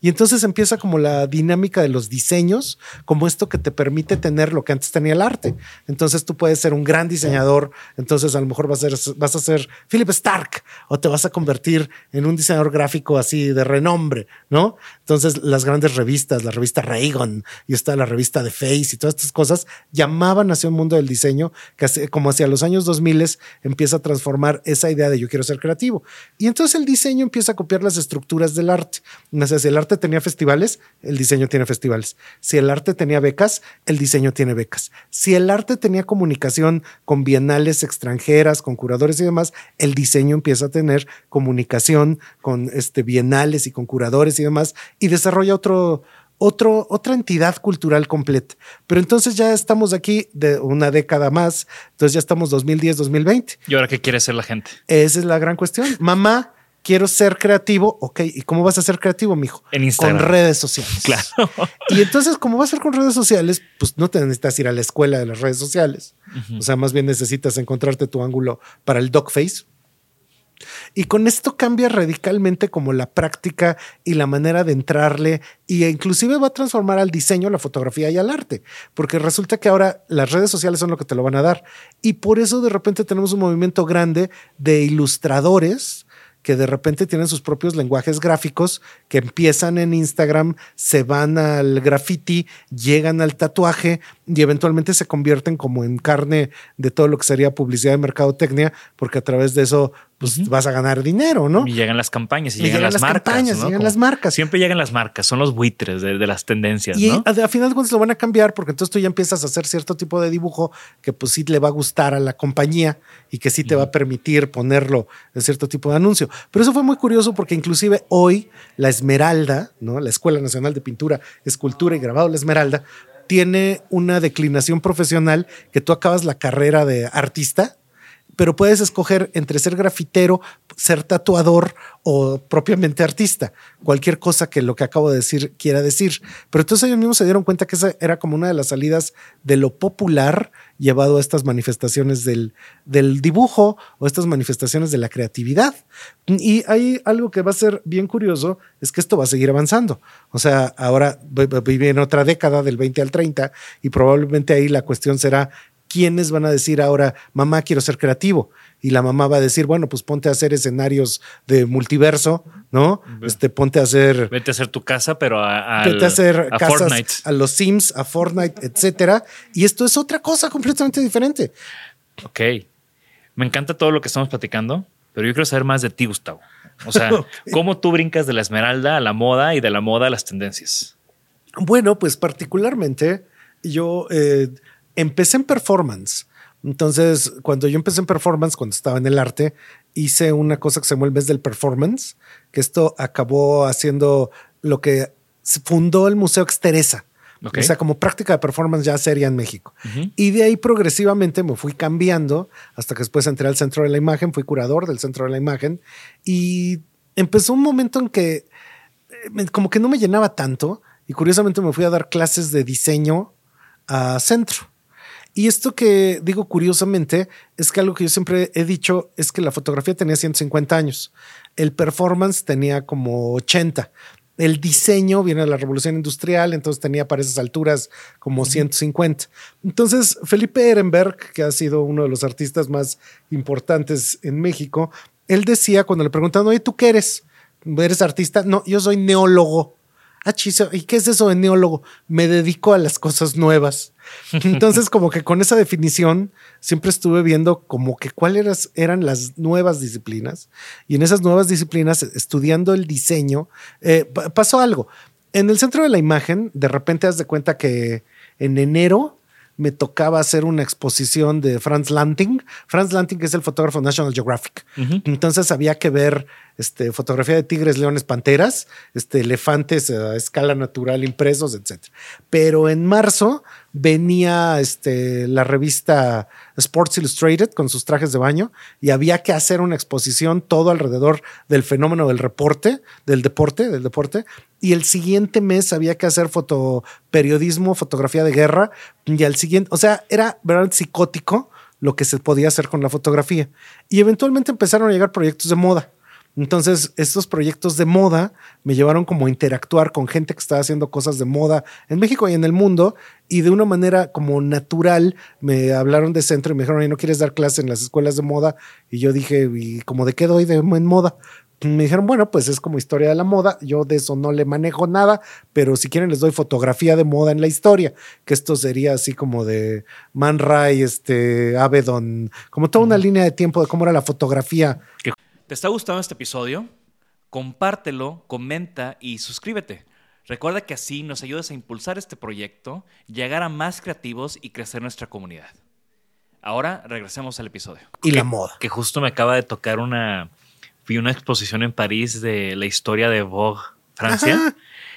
Speaker 2: Y entonces empieza como la dinámica de los diseños, como esto que te permite tener lo que antes tenía el arte. Entonces tú puedes ser un gran diseñador, entonces a lo mejor vas a ser, vas a ser Philip Stark o te vas a convertir en un diseñador gráfico así de renombre, ¿no? Entonces las grandes revistas, la revista Raygon y está la revista de Face y todas estas cosas llamaban hacia un mundo del diseño que como hacia los años 2000 empieza a transformar esa idea de yo quiero ser creativo. Y entonces el diseño empieza a copiar las estructuras del arte. Sea, si el arte tenía festivales, el diseño tiene festivales. Si el arte tenía becas, el diseño tiene becas. Si el arte tenía comunicación con bienales extranjeras, con curadores y demás, el diseño empieza a tener comunicación con este, bienales y con curadores y demás y desarrolla otro, otro, otra entidad cultural completa. Pero entonces ya estamos aquí de una década más, entonces ya estamos 2010, 2020.
Speaker 1: ¿Y ahora qué quiere ser la gente?
Speaker 2: Esa es la gran cuestión. Mamá, quiero ser creativo. Ok, ¿y cómo vas a ser creativo, mijo?
Speaker 1: En Instagram.
Speaker 2: Con redes sociales.
Speaker 1: Claro.
Speaker 2: Y entonces, como va a ser con redes sociales, pues no te necesitas ir a la escuela de las redes sociales. O sea, más bien necesitas encontrarte tu ángulo para el dogface. Y con esto cambia radicalmente como la práctica y la manera de entrarle y inclusive va a transformar al diseño, la fotografía y al arte, porque resulta que ahora las redes sociales son lo que te lo van a dar. Y por eso de repente tenemos un movimiento grande de ilustradores que de repente tienen sus propios lenguajes gráficos, que empiezan en Instagram, se van al graffiti, llegan al tatuaje y eventualmente se convierten como en carne de todo lo que sería publicidad de mercadotecnia, porque a través de eso pues, vas a ganar dinero, ¿no?
Speaker 1: Y llegan las campañas y,
Speaker 2: Y
Speaker 1: llegan,
Speaker 2: llegan
Speaker 1: las,
Speaker 2: las
Speaker 1: marcas.
Speaker 2: campañas,
Speaker 1: ¿no?
Speaker 2: llegan
Speaker 1: Como-
Speaker 2: las marcas.
Speaker 1: Siempre llegan las marcas, son los buitres de, de las tendencias,
Speaker 2: Y
Speaker 1: ¿no?
Speaker 2: a, a final de cuentas lo van a cambiar porque entonces tú ya empiezas a hacer cierto tipo de dibujo que pues sí le va a gustar a la compañía y que sí te va a permitir ponerlo en cierto tipo de anuncio. Pero eso fue muy curioso porque inclusive hoy la Esmeralda, ¿no? la Escuela Nacional de Pintura, Escultura y Grabado La Esmeralda, tiene una declinación profesional que tú acabas la carrera de artista pero puedes escoger entre ser grafitero, ser tatuador o propiamente artista. Cualquier cosa que lo que acabo de decir quiera decir. Pero entonces ellos mismos se dieron cuenta que esa era como una de las salidas de lo popular llevado a estas manifestaciones del, del dibujo o estas manifestaciones de la creatividad. Y hay algo que va a ser bien curioso, es que esto va a seguir avanzando. O sea, ahora vive en otra década del 20 al 30 y probablemente ahí la cuestión será ¿quiénes van a decir ahora, mamá, quiero ser creativo? Y la mamá va a decir, bueno, pues ponte a hacer escenarios de multiverso, ¿no? Este, ponte a hacer...
Speaker 1: Vete a hacer tu casa, pero a, al-
Speaker 2: Vete a hacer
Speaker 1: a
Speaker 2: casas
Speaker 1: Fortnite.
Speaker 2: a los Sims, a Fortnite, etcétera. Y esto es otra cosa completamente diferente.
Speaker 1: Ok. Me encanta todo lo que estamos platicando, pero yo quiero saber más de ti, Gustavo. O sea, ¿cómo tú brincas de la esmeralda a la moda y de la moda a las tendencias?
Speaker 2: Bueno, pues particularmente yo eh, empecé en performance. Entonces, cuando yo empecé en performance, cuando estaba en el arte, hice una cosa que se llama el mes del performance, que esto acabó haciendo lo que fundó el Museo Exteresa.
Speaker 1: Ok.
Speaker 2: O sea, como práctica de performance ya seria en México. Y de ahí progresivamente me fui cambiando hasta que después entré al centro de la imagen, fui curador del centro de la imagen y empezó un momento en que eh, como que no me llenaba tanto y curiosamente me fui a dar clases de diseño a centro. Y esto que digo curiosamente es que algo que yo siempre he dicho es que la fotografía tenía 150 años, el performance tenía como 80. El diseño viene de la revolución industrial, entonces tenía para esas alturas como 150. Entonces, Felipe Ehrenberg, que ha sido uno de los artistas más importantes en México, él decía cuando le preguntaban, oye, ¿tú qué eres? ¿Eres artista? No, yo soy neólogo. Ah, chiso, ¿y qué es eso de neólogo? Me dedico a las cosas nuevas. Entonces, como que con esa definición, siempre estuve viendo como que cuáles eran las nuevas disciplinas. Y en esas nuevas disciplinas, estudiando el diseño, eh, pa- pasó algo. En el centro de la imagen, de repente haz de cuenta que en enero me tocaba hacer una exposición de Franz Lanting. Franz Lanting es el fotógrafo de National Geographic. Entonces había que ver este, fotografía de tigres, leones, panteras, este, elefantes a escala natural impresos, etc. Pero en marzo venía este, la revista Sports Illustrated con sus trajes de baño y había que hacer una exposición todo alrededor del fenómeno del reporte, del deporte, del deporte. Y el siguiente mes había que hacer fotoperiodismo, fotografía de guerra. Y al siguiente, o sea, era verdaderamente psicótico lo que se podía hacer con la fotografía. Y eventualmente empezaron a llegar proyectos de moda. Entonces, estos proyectos de moda me llevaron como a interactuar con gente que estaba haciendo cosas de moda en México y en el mundo. Y de una manera como natural me hablaron de centro y me dijeron, "Oye, ¿no quieres dar clase en las escuelas de moda? Y yo dije, ¿y como de qué doy de, moda? Me dijeron, bueno, pues es como historia de la moda. Yo de eso no le manejo nada, pero si quieren les doy fotografía de moda en la historia, que esto sería así como de Man Ray, este, Avedon, como toda una línea de tiempo de cómo era la fotografía
Speaker 1: ¿Te está gustando este episodio? Compártelo, comenta y suscríbete. Recuerda que así nos ayudas a impulsar este proyecto, llegar a más creativos y crecer nuestra comunidad. Ahora regresemos al episodio.
Speaker 2: y la moda.
Speaker 1: Que justo me acaba de tocar una. Vi una exposición en París de la historia de Vogue Francia.
Speaker 2: Ajá.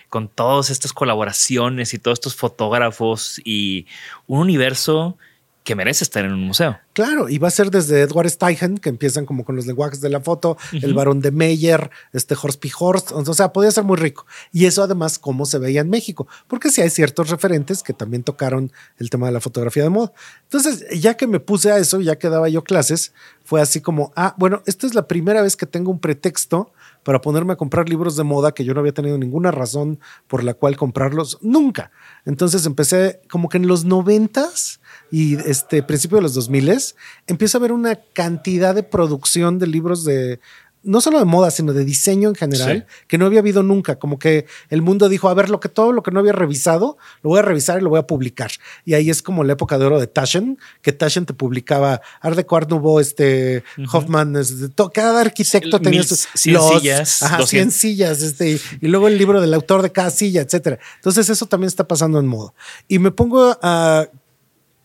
Speaker 1: Con todas estas colaboraciones y todos estos fotógrafos y un universo que merece estar en un museo.
Speaker 2: Claro, y va a ser desde Edward Steichen, que empiezan como con los lenguajes de la foto, el varón de Meyer, este Horst P. Horst, o sea, podía ser muy rico. Y eso además, cómo se veía en México, porque sí hay ciertos referentes que también tocaron el tema de la fotografía de moda. Entonces, ya que me puse a eso, ya que daba yo clases, fue así como, ah, bueno, esta es la primera vez que tengo un pretexto para ponerme a comprar libros de moda que yo no había tenido ninguna razón por la cual comprarlos nunca. Entonces empecé como que en los noventas y este principio de los 2000 empieza a haber una cantidad de producción de libros de no solo de moda, sino de diseño en general,
Speaker 1: Sí.
Speaker 2: que no había habido nunca. Como que el mundo dijo, a ver, lo que todo lo que no había revisado, lo voy a revisar y lo voy a publicar. Y ahí es como la época de oro de Taschen, que Taschen te publicaba Art Deco, Art Nouveau, este, Hoffman, este, cada arquitecto tenía sus
Speaker 1: 100 sillas,
Speaker 2: ajá, 100
Speaker 1: 200.
Speaker 2: sillas, este, y, y luego el libro del autor de cada silla, etcétera. Entonces eso también está pasando en moda. Y me pongo a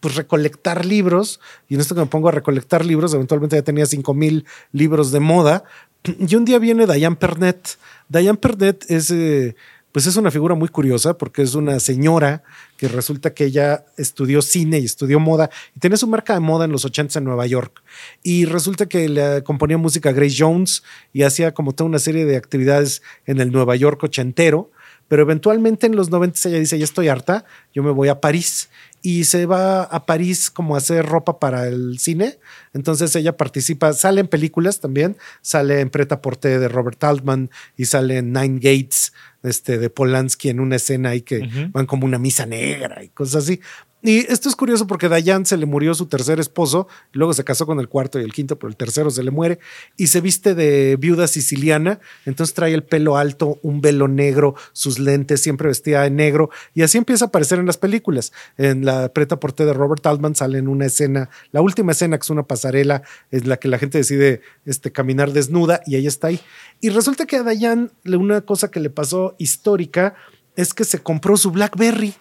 Speaker 2: pues recolectar libros y en esto que me pongo a recolectar libros, eventualmente ya tenía 5000 libros de moda y un día viene Diane Pernet. Diane Pernet es eh, pues es una figura muy curiosa porque es una señora que resulta que ella estudió cine y estudió moda y tenía su marca de moda en los 80 en Nueva York. Y resulta que le componía música a Grace Jones y hacía como toda una serie de actividades en el Nueva York ochentero. Pero eventualmente en los 90 ella dice, ya estoy harta, yo me voy a París. Y se va a París como a hacer ropa para el cine. Entonces ella participa, sale en películas también, sale en Preta Porte de Robert Altman y sale en Nine Gates este, de Polanski en una escena ahí que van como una misa negra y cosas así. Y esto es curioso porque Dayan se le murió su tercer esposo, luego se casó con el cuarto y el quinto, pero el tercero se le muere y se viste de viuda siciliana, entonces trae el pelo alto, un velo negro, sus lentes, siempre vestida en negro y así empieza a aparecer en las películas. En la preta porte de Robert Altman sale en una escena, la última escena que es una pasarela en la que la gente decide este, caminar desnuda y ella está ahí. Y resulta que a Dayan una cosa que le pasó histórica es que se compró su Blackberry.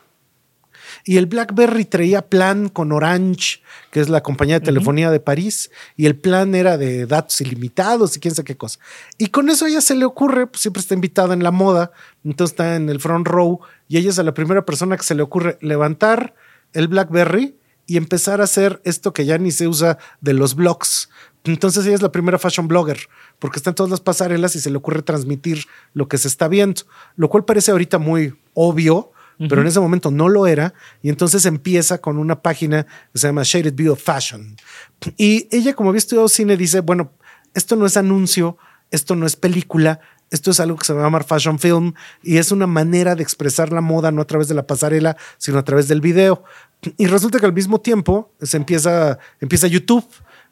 Speaker 2: Y el BlackBerry traía plan con Orange, que es la compañía de telefonía de París, y el plan era de datos ilimitados y quién sabe qué cosa. Y con eso a ella se le ocurre, pues siempre está invitada en la moda, entonces está en el front row, y ella es la primera persona que se le ocurre levantar el BlackBerry y empezar a hacer esto que ya ni se usa de los blogs. Entonces ella es la primera fashion blogger, porque está en todas las pasarelas y se le ocurre transmitir lo que se está viendo, lo cual parece ahorita muy obvio, pero en ese momento no lo era. Y entonces empieza con una página que se llama Shaded View of Fashion. Y ella, como había estudiado cine, dice, bueno, esto no es anuncio, esto no es película, esto es algo que se va a llamar fashion film y es una manera de expresar la moda no a través de la pasarela, sino a través del video. Y resulta que al mismo tiempo se empieza, empieza YouTube.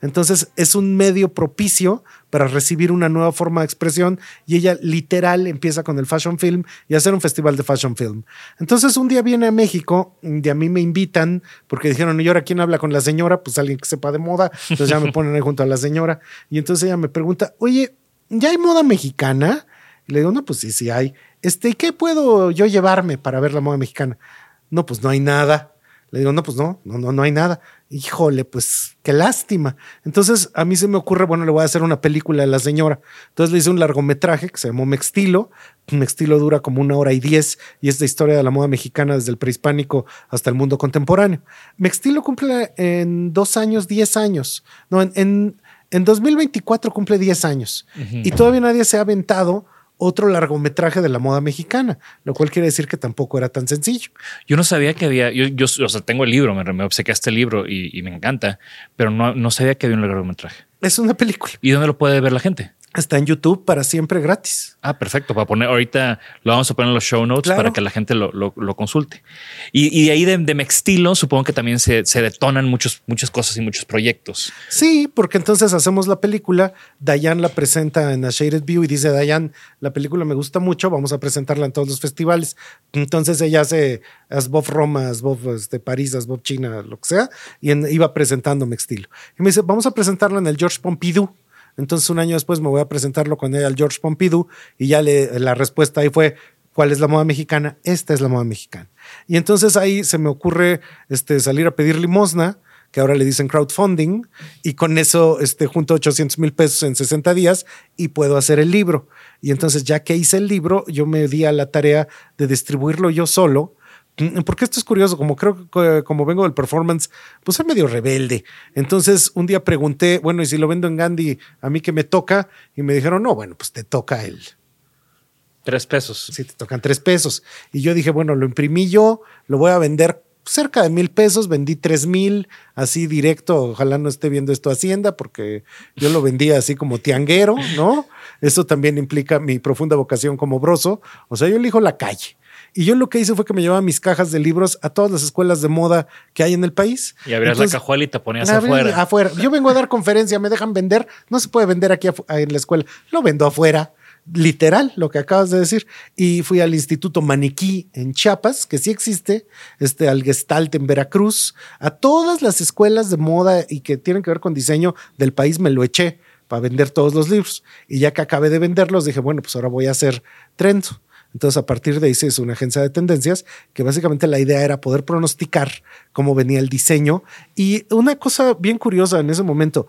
Speaker 2: Entonces es un medio propicio para recibir una nueva forma de expresión y ella literal empieza con el fashion film y hacer un festival de fashion film. Entonces un día viene a México y a mí me invitan porque dijeron, ¿y ahora quién habla con la señora? Pues alguien que sepa de moda. Entonces ya me ponen ahí junto a la señora y entonces ella me pregunta, oye, ¿ya hay moda mexicana? Y le digo, no, pues sí, sí hay. Este, ¿qué puedo yo llevarme para ver la moda mexicana? No, pues no hay nada. Le digo, no, pues no, no, no, no hay nada. Híjole, pues qué lástima. Entonces a mí se me ocurre, bueno, le voy a hacer una película a la señora. Entonces le hice un largometraje que se llamó Mextilo. Mextilo dura como una hora y diez y es la historia de la moda mexicana desde el prehispánico hasta el mundo contemporáneo. Mextilo cumple en dos años, diez años. No, en, en, en 2024 cumple diez años y todavía nadie se ha aventado otro largometraje de la moda mexicana, lo cual quiere decir que tampoco era tan sencillo.
Speaker 1: Yo no sabía que había, yo, yo o sea, tengo el libro, me, me obsequé este libro y, y, me encanta, pero no, no sabía que había un largometraje.
Speaker 2: Es una película.
Speaker 1: ¿Y dónde lo puede ver la gente?
Speaker 2: Está en YouTube para siempre gratis.
Speaker 1: Ah, perfecto. Para poner ahorita lo vamos a poner en los show notes claro. para que la gente lo, lo, lo consulte. Y, y, de ahí de, de Mextilo, supongo que también se, se, detonan muchos, muchas cosas y muchos proyectos.
Speaker 2: Sí, porque entonces hacemos la película. Dayan la presenta en A Shaded View y dice: Dayan, la película me gusta mucho. Vamos a presentarla en todos los festivales. Entonces ella hace Asbof Roma, Asbof este, París, Asbof China, lo que sea, y en, iba presentando Mextilo. Y me dice: Vamos a presentarla en el George Pompidou. Entonces un año después me voy a presentarlo con ella al George Pompidou y ya le, la respuesta ahí fue, ¿cuál es la moda mexicana? Esta es la moda mexicana. Y entonces ahí se me ocurre este, salir a pedir limosna, que ahora le dicen crowdfunding, y con eso este, junto 800 mil pesos en 60 días y puedo hacer el libro. Y entonces ya que hice el libro, yo me di a la tarea de distribuirlo yo solo porque esto es curioso, como creo que como vengo del performance, pues soy medio rebelde. Entonces un día pregunté, bueno, ¿y si lo vendo en Gandhi, a mí que me toca? Y me dijeron, no, bueno, pues te toca el...
Speaker 1: Tres pesos.
Speaker 2: Sí, te tocan tres pesos. Y yo dije, bueno, lo imprimí yo, lo voy a vender cerca de mil pesos, vendí tres mil, así directo, ojalá no esté viendo esto Hacienda, porque yo lo vendía así como tianguero, ¿no? Eso también implica mi profunda vocación como broso, o sea, yo elijo la calle. Y yo lo que hice fue que me llevaba mis cajas de libros a todas las escuelas de moda que hay en el país.
Speaker 1: Y abrías Entonces, la cajuela y te ponías afuera.
Speaker 2: Afuera. Yo vengo a dar conferencia, me dejan vender. No se puede vender aquí en la escuela. Lo vendo afuera. Literal, lo que acabas de decir. Y fui al Instituto Maniquí en Chiapas, que sí existe, este, al Gestalt en Veracruz, a todas las escuelas de moda y que tienen que ver con diseño del país me lo eché para vender todos los libros. Y ya que acabé de venderlos, dije, bueno, pues ahora voy a hacer Trento. Entonces, a partir de ahí se hizo una agencia de tendencias que básicamente la idea era poder pronosticar cómo venía el diseño. Y una cosa bien curiosa en ese momento,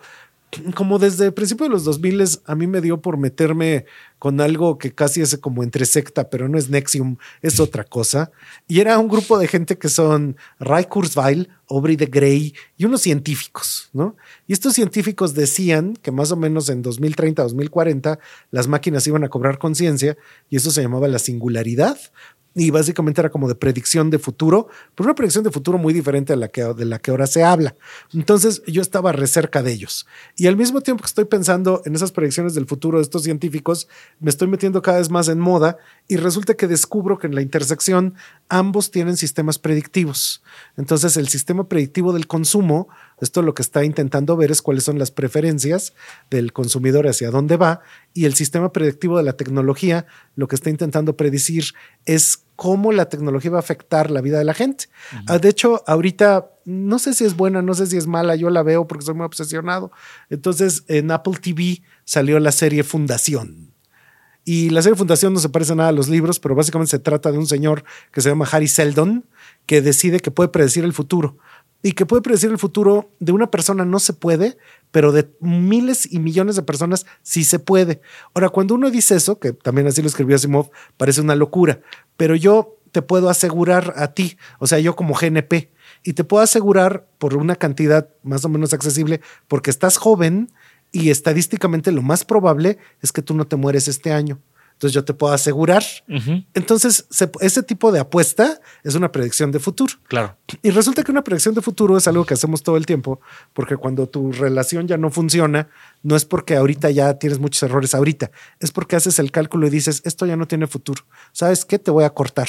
Speaker 2: como desde el principio de los 2000 a mí me dio por meterme con algo que casi es como entre secta, pero no es Nexium, es otra cosa. Y era un grupo de gente que son Ray Kurzweil, Aubrey de Grey y unos científicos, ¿no? Y estos científicos decían que más o menos en 2030, 2040, las máquinas iban a cobrar conciencia y eso se llamaba la singularidad, y básicamente era como de predicción de futuro, pero una predicción de futuro muy diferente a la que, de la que ahora se habla. Entonces yo estaba re cerca de ellos. Y al mismo tiempo que estoy pensando en esas predicciones del futuro de estos científicos, me estoy metiendo cada vez más en moda y resulta que descubro que en la intersección ambos tienen sistemas predictivos. Entonces el sistema predictivo del consumo, esto lo que está intentando ver es cuáles son las preferencias del consumidor hacia dónde va y el sistema predictivo de la tecnología lo que está intentando predecir es cómo la tecnología va a afectar la vida de la gente. Uh -huh. De hecho, ahorita no sé si es buena, no sé si es mala, yo la veo porque soy muy obsesionado. Entonces, en Apple TV salió la serie Fundación. Y la serie Fundación no se parece nada a los libros, pero básicamente se trata de un señor que se llama Harry Seldon, que decide que puede predecir el futuro. Y que puede predecir el futuro de una persona no se puede, pero de miles y millones de personas sí se puede. Ahora, cuando uno dice eso, que también así lo escribió Asimov, parece una locura, pero yo te puedo asegurar a ti, o sea, yo como GNP, y te puedo asegurar por una cantidad más o menos accesible, porque estás joven y estadísticamente lo más probable es que tú no te mueres este año. Entonces yo te puedo asegurar. Entonces, ese tipo de apuesta es una predicción de futuro.
Speaker 1: Claro.
Speaker 2: Y resulta que una predicción de futuro es algo que hacemos todo el tiempo, porque cuando tu relación ya no funciona, no es porque ahorita ya tienes muchos errores ahorita, es porque haces el cálculo y dices, esto ya no tiene futuro. ¿Sabes qué? Te voy a cortar.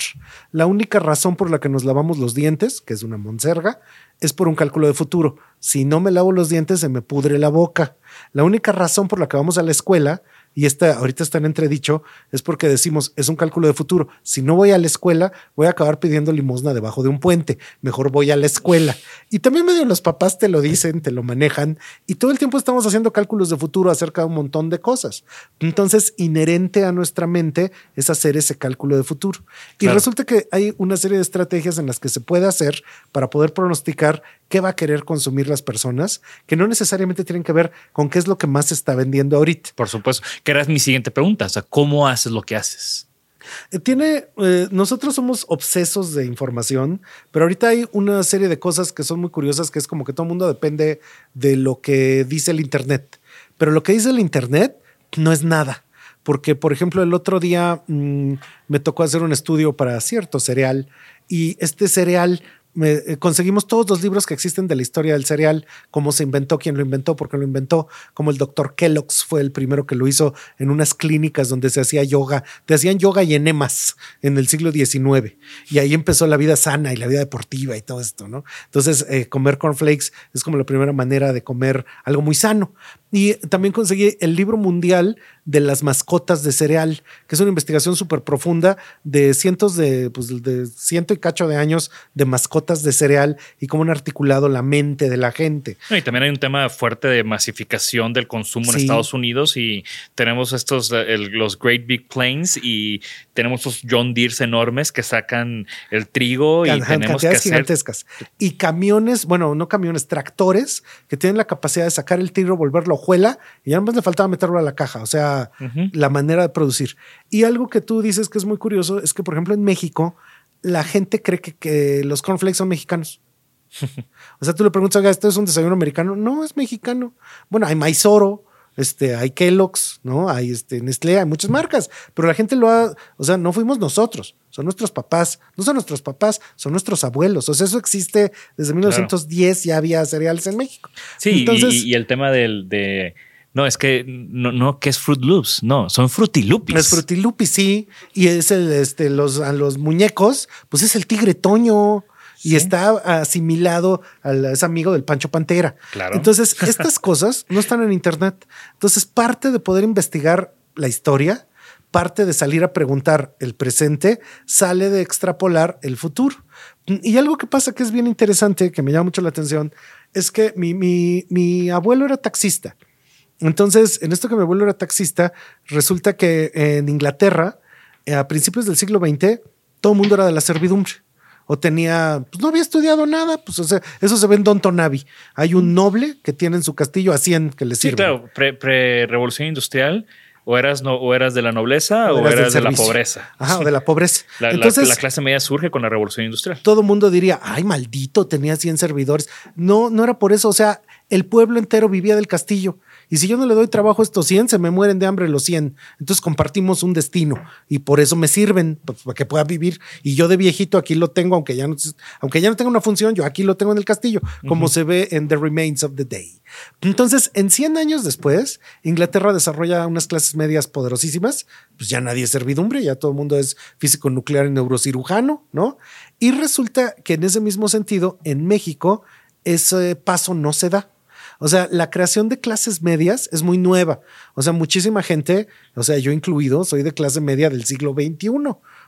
Speaker 2: La única razón por la que nos lavamos los dientes, que es una monserga, es por un cálculo de futuro. Si no me lavo los dientes, se me pudre la boca. La única razón por la que vamos a la escuela y esta ahorita está en entredicho, es porque decimos, es un cálculo de futuro. Si no voy a la escuela, voy a acabar pidiendo limosna debajo de un puente. Mejor voy a la escuela. Y también medio los papás te lo dicen, te lo manejan, y todo el tiempo estamos haciendo cálculos de futuro acerca de un montón de cosas. Entonces, inherente a nuestra mente es hacer ese cálculo de futuro. Y resulta que hay una serie de estrategias en las que se puede hacer para poder pronosticar qué va a querer consumir las personas, que no necesariamente tienen que ver con qué es lo que más se está vendiendo ahorita.
Speaker 1: Por supuesto que era mi siguiente pregunta. O sea, ¿cómo haces lo que haces?
Speaker 2: Eh, tiene, eh, nosotros somos obsesos de información, pero ahorita hay una serie de cosas que son muy curiosas, que es como que todo el mundo depende de lo que dice el Internet. Pero lo que dice el Internet no es nada. Porque, por ejemplo, el otro día mm, me tocó hacer un estudio para cierto cereal y este cereal eh, conseguimos todos los libros que existen de la historia del cereal, cómo se inventó, quién lo inventó, por qué lo inventó, como el doctor Kellogg's fue el primero que lo hizo en unas clínicas donde se hacía yoga, te hacían yoga y enemas en el siglo XIX y ahí empezó la vida sana y la vida deportiva y todo esto, ¿no? Entonces, eh, comer cornflakes es como la primera manera de comer algo muy sano. Y también conseguí el libro mundial de las mascotas de cereal, que es una investigación súper profunda de cientos de, pues, de ciento y cacho de años de mascotas de cereal y cómo han articulado la mente de la gente.
Speaker 1: Y también hay un tema fuerte de masificación del consumo en Estados Unidos y tenemos estos, eh, los Great Big Plains y tenemos estos John Deeres enormes que sacan el trigo y tenemos que hacer...
Speaker 2: gigantescas. Y camiones, bueno, no camiones, tractores que tienen la capacidad de sacar el trigo, volverlo hojuela y ya más le faltaba meterlo a la caja. O sea, la manera de producir. Y algo que tú dices que es muy curioso es que, por ejemplo, en México, la gente cree que, los cornflakes son mexicanos. o sea, tú le preguntas, ¿esto es un desayuno americano? No, es mexicano. Bueno, hay maizoro, este, hay Kellogg's, ¿no? Hay este, Nestlé, hay muchas marcas, pero la gente lo ha, o sea, no fuimos nosotros, son nuestros papás, no son nuestros papás, son nuestros abuelos. O sea, eso existe desde 1910, ya había cereales en México.
Speaker 1: Sí, Entonces, y, el tema del, de no, es que no, no, que es Fruit Loops, no, son Frutilupis.
Speaker 2: Es Frutilupis, sí. Y es el, este, los, a los muñecos, pues es el tigre Toño. Y está asimilado al es amigo del Pancho Pantera.
Speaker 1: Claro.
Speaker 2: Entonces, estas cosas no están en Internet. Entonces, parte de poder investigar la historia, parte de salir a preguntar el presente, sale de extrapolar el futuro. Y algo que pasa que es bien interesante, que me llama mucho la atención, es que mi, mi, mi abuelo era taxista. Entonces, en esto que mi abuelo era taxista, resulta que en Inglaterra, eh, a principios del siglo XX, todo el mundo era de la servidumbre. O tenía, pues no había estudiado nada, pues o sea, eso se ve en Don Tonavi. Hay un noble que tiene en su castillo a 100 que le sirve.
Speaker 1: Sí, claro, pre-revolución industrial, o eras, no, o eras de la nobleza o, eras, de la pobreza.
Speaker 2: Ajá, o de la pobreza.
Speaker 1: La, Entonces, la, clase media surge con la revolución industrial.
Speaker 2: Todo el mundo diría, ay, maldito, tenía 100 servidores. No, no era por eso. O sea, el pueblo entero vivía del castillo. Y si yo no le doy trabajo a estos 100, se me mueren de hambre los 100. Entonces compartimos un destino y por eso me sirven pues, para que pueda vivir. Y yo de viejito aquí lo tengo, aunque ya no, aunque ya no tenga una función, yo aquí lo tengo en el castillo, como se ve en The Remains of the Day. Entonces, en 100 años después, Inglaterra desarrolla unas clases medias poderosísimas. Pues ya nadie es servidumbre, ya todo el mundo es físico nuclear y neurocirujano, ¿no? Y resulta que en ese mismo sentido, en México, ese paso no se da. O sea, la creación de clases medias es muy nueva. O sea, muchísima gente, o sea, yo incluido, soy de clase media del siglo XXI.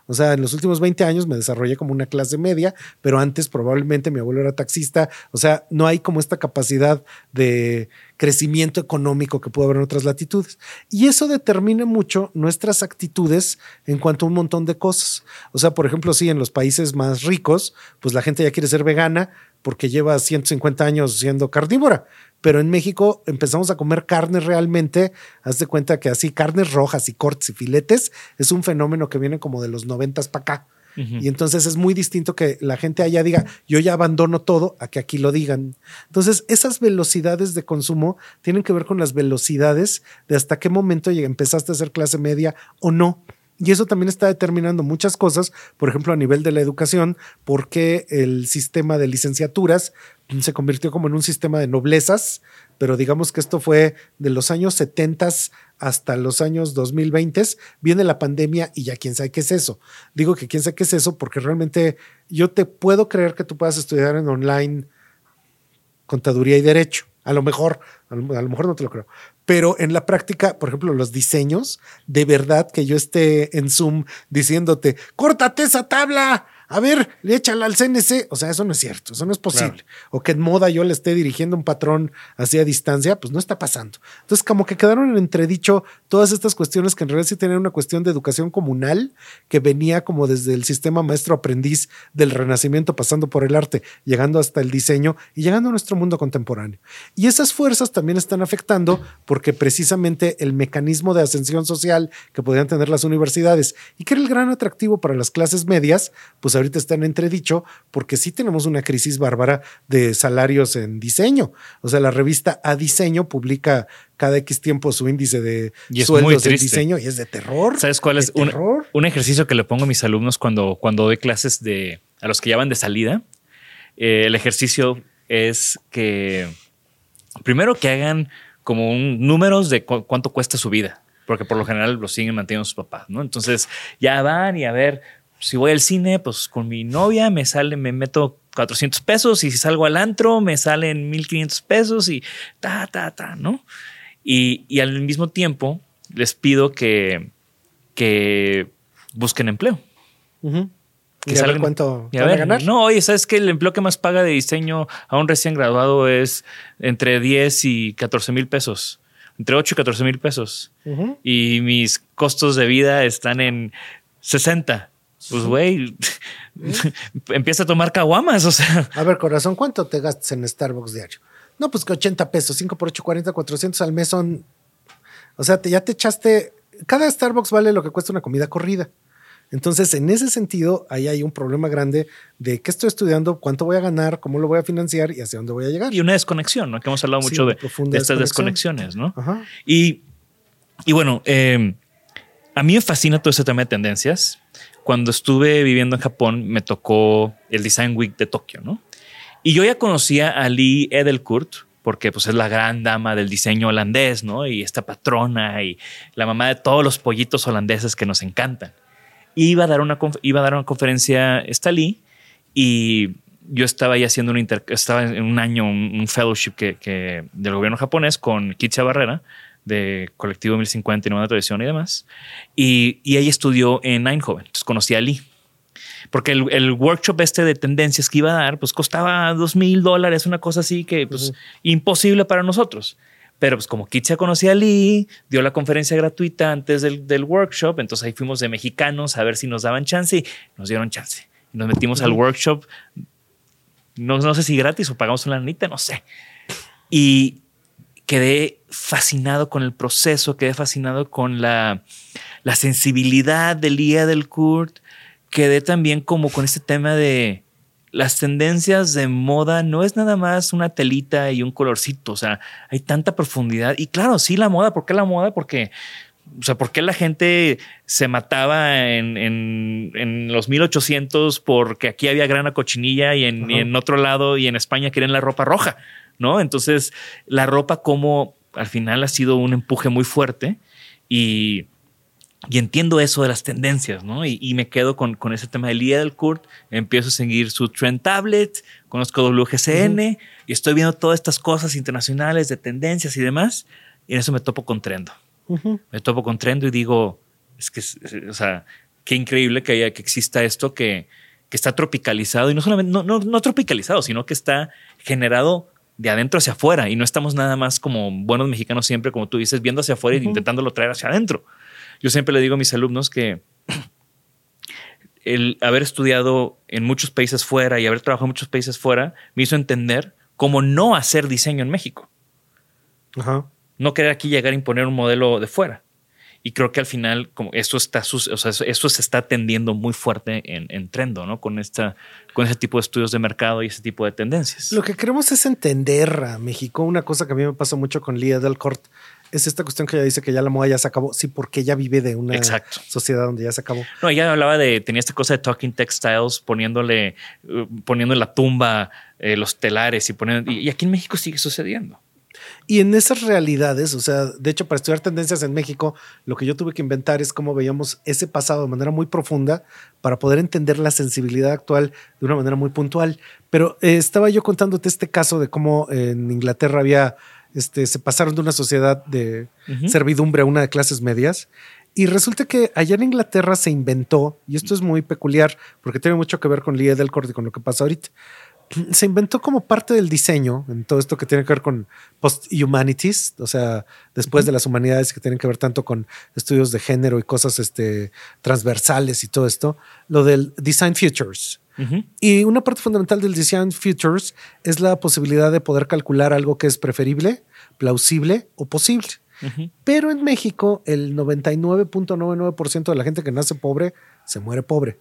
Speaker 2: O sea, en los últimos 20 años me desarrollé como una clase media, pero antes probablemente mi abuelo era taxista. O sea, no hay como esta capacidad de crecimiento económico que puede haber en otras latitudes. Y eso determina mucho nuestras actitudes en cuanto a un montón de cosas. O sea, por ejemplo, sí, en los países más ricos, pues la gente ya quiere ser vegana porque lleva 150 años siendo carnívora pero en México empezamos a comer carne realmente. Haz de cuenta que así, carnes rojas y cortes y filetes es un fenómeno que viene como de los noventas para acá. Y entonces es muy distinto que la gente allá diga, yo ya abandono todo, a que aquí lo digan. Entonces, esas velocidades de consumo tienen que ver con las velocidades de hasta qué momento empezaste a hacer clase media o no. Y eso también está determinando muchas cosas, por ejemplo, a nivel de la educación, porque el sistema de licenciaturas se convirtió como en un sistema de noblezas, pero digamos que esto fue de los años 70 hasta los años 2020, viene la pandemia y ya quién sabe qué es eso. Digo que quién sabe qué es eso porque realmente yo te puedo creer que tú puedas estudiar en online contaduría y derecho. A lo mejor, a lo, mejor no te lo creo, pero en la práctica, por ejemplo, los diseños, de verdad que yo esté en Zoom diciéndote, córtate esa tabla, a ver, le échala al CNC. O sea, eso no es cierto, eso no es posible. O que en moda yo le esté dirigiendo un patrón así a distancia, pues no está pasando. Entonces, como que quedaron en entredicho todas estas cuestiones que en realidad sí tenían una cuestión de educación comunal que venía como desde el sistema maestro-aprendiz del Renacimiento, pasando por el arte, llegando hasta el diseño y llegando a nuestro mundo contemporáneo. Y esas fuerzas también están afectando porque precisamente el mecanismo de ascensión social que podían tener las universidades y que era el gran atractivo para las clases medias, pues ahorita está en entredicho porque sí tenemos una crisis bárbara de salarios en diseño. O sea, la revista A Diseño publica cada X tiempo su índice de sueldos de diseño y es de terror.
Speaker 1: ¿Sabes cuál es un, un, ejercicio que le pongo a mis alumnos cuando, cuando doy clases de a los que ya van de salida? Eh, el ejercicio es que primero que hagan como un, números de cuánto cuesta su vida porque por lo general lo siguen manteniendo sus papás, ¿no? Entonces ya van y a ver, si voy al cine, pues con mi novia me sale, me meto 400 pesos y si salgo al antro me salen 1500 pesos y ta, ta, ta, ¿no? Y, y al mismo tiempo les pido que, que busquen empleo.
Speaker 2: Que y cuánto van a ganar.
Speaker 1: No, oye, ¿sabes que El empleo que más paga de diseño a un recién graduado es entre 10 y 14 mil pesos. Entre 8 y 14 mil pesos. Y mis costos de vida están en 60 pues güey, empieza a tomar caguamas, o sea.
Speaker 2: A ver, corazón, ¿cuánto te gastas en Starbucks diario? No, pues que 80 pesos, 5 por 8, 40, 400 al mes son. O sea, te, ya te echaste. Cada Starbucks vale lo que cuesta una comida corrida. Entonces, en ese sentido, ahí hay un problema grande de qué estoy estudiando, cuánto voy a ganar, cómo lo voy a financiar y hacia dónde voy a llegar.
Speaker 1: Y una desconexión, ¿no? Que hemos hablado mucho de, estas desconexiones, ¿no? Y, y bueno, eh, a mí me fascina todo ese tema de tendencias cuando estuve viviendo en Japón, me tocó el Design Week de Tokio, ¿no? Y yo ya conocía a Lee Edelkurt, porque pues es la gran dama del diseño holandés, ¿no? Y esta patrona y la mamá de todos los pollitos holandeses que nos encantan. Iba a dar una, iba a dar una conferencia esta Lee y yo estaba ahí haciendo un estaba en un año un, fellowship que, del gobierno japonés con Kitcha Barrera de Colectivo 1050 y Nueva Tradición y demás. Y, y ella estudió en Eindhoven, entonces conocí a Lee. Porque el, workshop este de tendencias que iba a dar, pues costaba dos mil dólares, una cosa así que pues imposible para nosotros. Pero pues como Kitsia conocía a Lee, dio la conferencia gratuita antes del, del, workshop, entonces ahí fuimos de mexicanos a ver si nos daban chance y nos dieron chance. Nos metimos al workshop, no, no sé si gratis o pagamos una lanita, no sé. Y quedé fascinado con el proceso, quedé fascinado con la, la sensibilidad del día del Kurt, quedé también como con este tema de las tendencias de moda no es nada más una telita y un colorcito, o sea, hay tanta profundidad. Y claro, sí, la moda, ¿por qué la moda? Porque, o sea, ¿por qué la gente se mataba en, en, los 1800 porque aquí había grana cochinilla y en, y en otro lado y en España querían la ropa roja? ¿No? Entonces, la ropa como al final ha sido un empuje muy fuerte y, entiendo eso de las tendencias, ¿no? Y, me quedo con, ese tema del día del Kurt, empiezo a seguir su Trend Tablet, conozco WGCN y estoy viendo todas estas cosas internacionales de tendencias y demás, y en eso me topo con Trendo. Me topo con Trendo y digo, es que, o sea, qué increíble que haya que exista esto que, que está tropicalizado y no solamente no, no, no tropicalizado, sino que está generado de adentro hacia afuera y no estamos nada más como buenos mexicanos siempre, como tú dices, viendo hacia afuera e intentándolo traer hacia adentro. Yo siempre le digo a mis alumnos que el haber estudiado en muchos países fuera y haber trabajado en muchos países fuera me hizo entender cómo no hacer diseño en México. No querer aquí llegar a imponer un modelo de fuera. Y creo que al final, como eso está, o sea, eso, se está tendiendo muy fuerte en, en Trendo, ¿no? Con esta, con ese tipo de estudios de mercado y ese tipo de tendencias.
Speaker 2: Lo que queremos es entender a México. Una cosa que a mí me pasa mucho con Lía del Cort es esta cuestión que ella dice que ya la moda ya se acabó. Sí, porque ella vive de una sociedad donde ya se acabó.
Speaker 1: No, ella hablaba de, tenía esta cosa de talking textiles, poniéndole, uh, poniendo en la tumba eh, los telares y poniendo, y aquí en México sigue sucediendo.
Speaker 2: Y en esas realidades, o sea, de hecho, para estudiar tendencias en México, lo que yo tuve que inventar es cómo veíamos ese pasado de manera muy profunda para poder entender la sensibilidad actual de una manera muy puntual. Pero eh, estaba yo contándote este caso de cómo en Inglaterra había, este, se pasaron de una sociedad de servidumbre a una de clases medias. Y resulta que allá en Inglaterra se inventó, y esto es muy peculiar porque tiene mucho que ver con Lee Edelkort y con lo que pasa ahorita se inventó como parte del diseño en todo esto que tiene que ver con post-humanities, o sea, después de las humanidades que tienen que ver tanto con estudios de género y cosas este, transversales y todo esto, lo del design futures. Y una parte fundamental del design futures es la posibilidad de poder calcular algo que es preferible, plausible o posible. Pero en México, el 99.99% de la gente que nace pobre se muere pobre.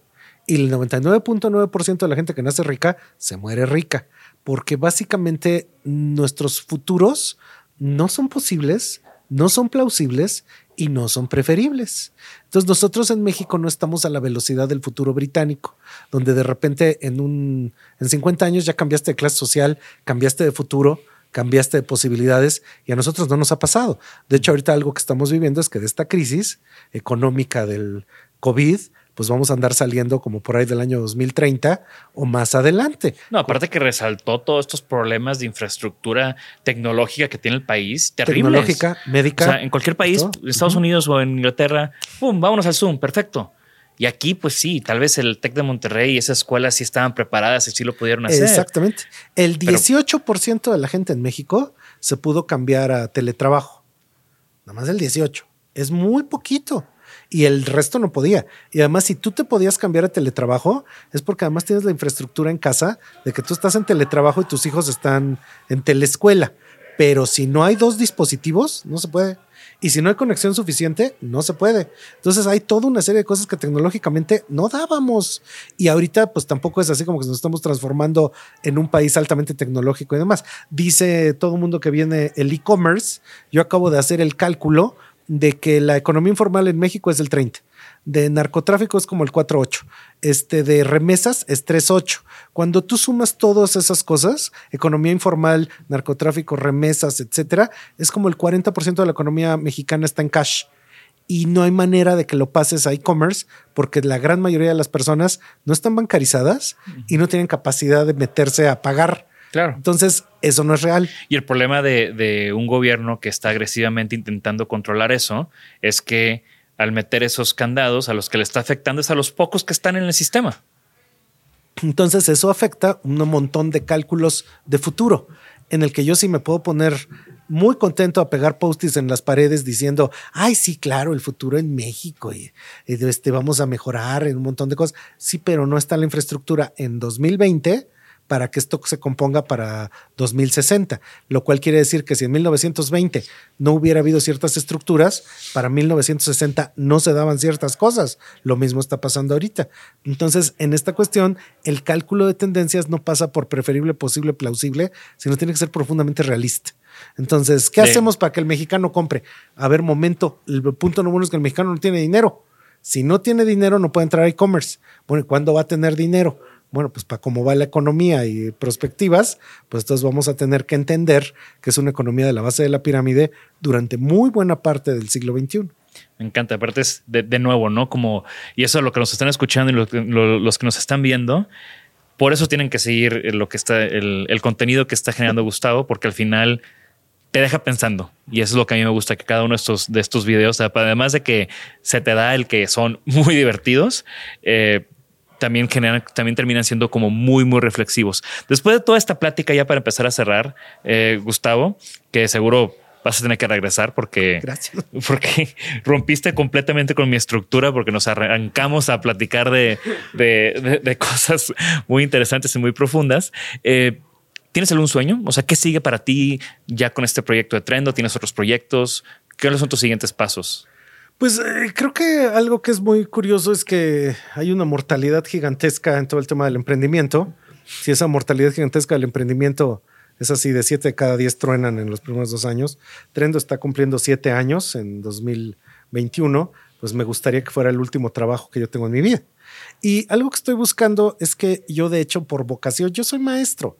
Speaker 2: Y el 99.9% de la gente que nace rica se muere rica, porque básicamente nuestros futuros no son posibles, no son plausibles y no son preferibles. Entonces nosotros en México no estamos a la velocidad del futuro británico, donde de repente en un en 50 años ya cambiaste de clase social, cambiaste de futuro, cambiaste de posibilidades y a nosotros no nos ha pasado. De hecho, ahorita algo que estamos viviendo es que de esta crisis económica del COVID pues vamos a andar saliendo como por ahí del año 2030 o más adelante.
Speaker 1: No, aparte que resaltó todos estos problemas de infraestructura tecnológica que tiene el país, terribles.
Speaker 2: Tecnológica, médica.
Speaker 1: O sea, en cualquier país, en Estados Unidos o en Inglaterra, ¡pum! Vámonos al Zoom, perfecto. Y aquí, pues sí, tal vez el TEC de Monterrey y esas escuelas sí estaban preparadas y sí lo pudieron hacer.
Speaker 2: Exactamente. El 18% de la gente en México se pudo cambiar a teletrabajo. Nada más el 18. Es muy poquito y el resto no podía. Y además, si tú te podías cambiar a teletrabajo, es porque además tienes la infraestructura en casa de que tú estás en teletrabajo y tus hijos están en teleescuela. Pero si no hay dos dispositivos, no se puede. Y si no hay conexión suficiente, no se puede. Entonces hay toda una serie de cosas que tecnológicamente no dábamos. Y ahorita pues tampoco es así como que nos estamos transformando en un país altamente tecnológico y demás. Dice todo el mundo que viene el e-commerce. Yo acabo de hacer el cálculo de que la economía informal en México es del 30, de narcotráfico es como el 4.8, este de remesas es 3.8. Cuando tú sumas todas esas cosas, economía informal, narcotráfico, remesas, etcétera, es como el 40% de la economía mexicana está en cash. Y no hay manera de que lo pases a e-commerce porque la gran mayoría de las personas no están bancarizadas y no tienen capacidad de meterse a pagar.
Speaker 1: Claro.
Speaker 2: Entonces, eso no es real.
Speaker 1: Y el problema de, un gobierno que está agresivamente intentando controlar eso es que al meter esos candados, a los que le está afectando es a los pocos que están en el sistema.
Speaker 2: Entonces, eso afecta un montón de cálculos de futuro, en el que yo sí me puedo poner muy contento a pegar post-its en las paredes diciendo, ay, sí, claro, el futuro en México y, este, vamos a mejorar en un montón de cosas. Sí, pero no está la infraestructura en 2020 para que esto se componga para 2060, lo cual quiere decir que si en 1920 no hubiera habido ciertas estructuras, para 1960 no se daban ciertas cosas. Lo mismo está pasando ahorita. Entonces, en esta cuestión, el cálculo de tendencias no pasa por preferible, posible, plausible, sino tiene que ser profundamente realista. Entonces, ¿qué hacemos para que el mexicano compre? A ver, momento, el punto número uno es que el mexicano no tiene dinero. Si no tiene dinero, no puede entrar a e-commerce. Bueno, ¿cuándo va a tener dinero? Bueno, pues para cómo va la economía y perspectivas, pues entonces vamos a tener que entender que es una economía de la base de la pirámide durante muy buena parte del siglo XXI.
Speaker 1: Me encanta, aparte es de, nuevo, ¿no? Como, y eso es lo que nos están escuchando y los que nos están viendo, por eso tienen que seguir lo que está, el, el contenido que está generando Gustavo, porque al final te deja pensando. Y eso es lo que a mí me gusta, que cada uno de estos, de estos videos, además de que se te da el que son muy divertidos, eh, también generan, también terminan siendo como muy, muy reflexivos. Después de toda esta plática, ya para empezar a cerrar, eh, Gustavo, que seguro vas a tener que regresar porque, porque rompiste completamente con mi estructura, porque nos arrancamos a platicar de, de, cosas muy interesantes y muy profundas. Eh, ¿Tienes algún sueño? O sea, ¿qué sigue para ti ya con este proyecto de Trendo? ¿Tienes otros proyectos? ¿Qué son tus siguientes pasos?
Speaker 2: Pues eh, creo que algo que es muy curioso es que hay una mortalidad gigantesca en todo el tema del emprendimiento. Si esa mortalidad gigantesca del emprendimiento es así, de siete de cada diez truenan en los primeros dos años, Trendo está cumpliendo siete años en 2021, pues me gustaría que fuera el último trabajo que yo tengo en mi vida. Y algo que estoy buscando es que yo, de hecho, por vocación, yo soy maestro.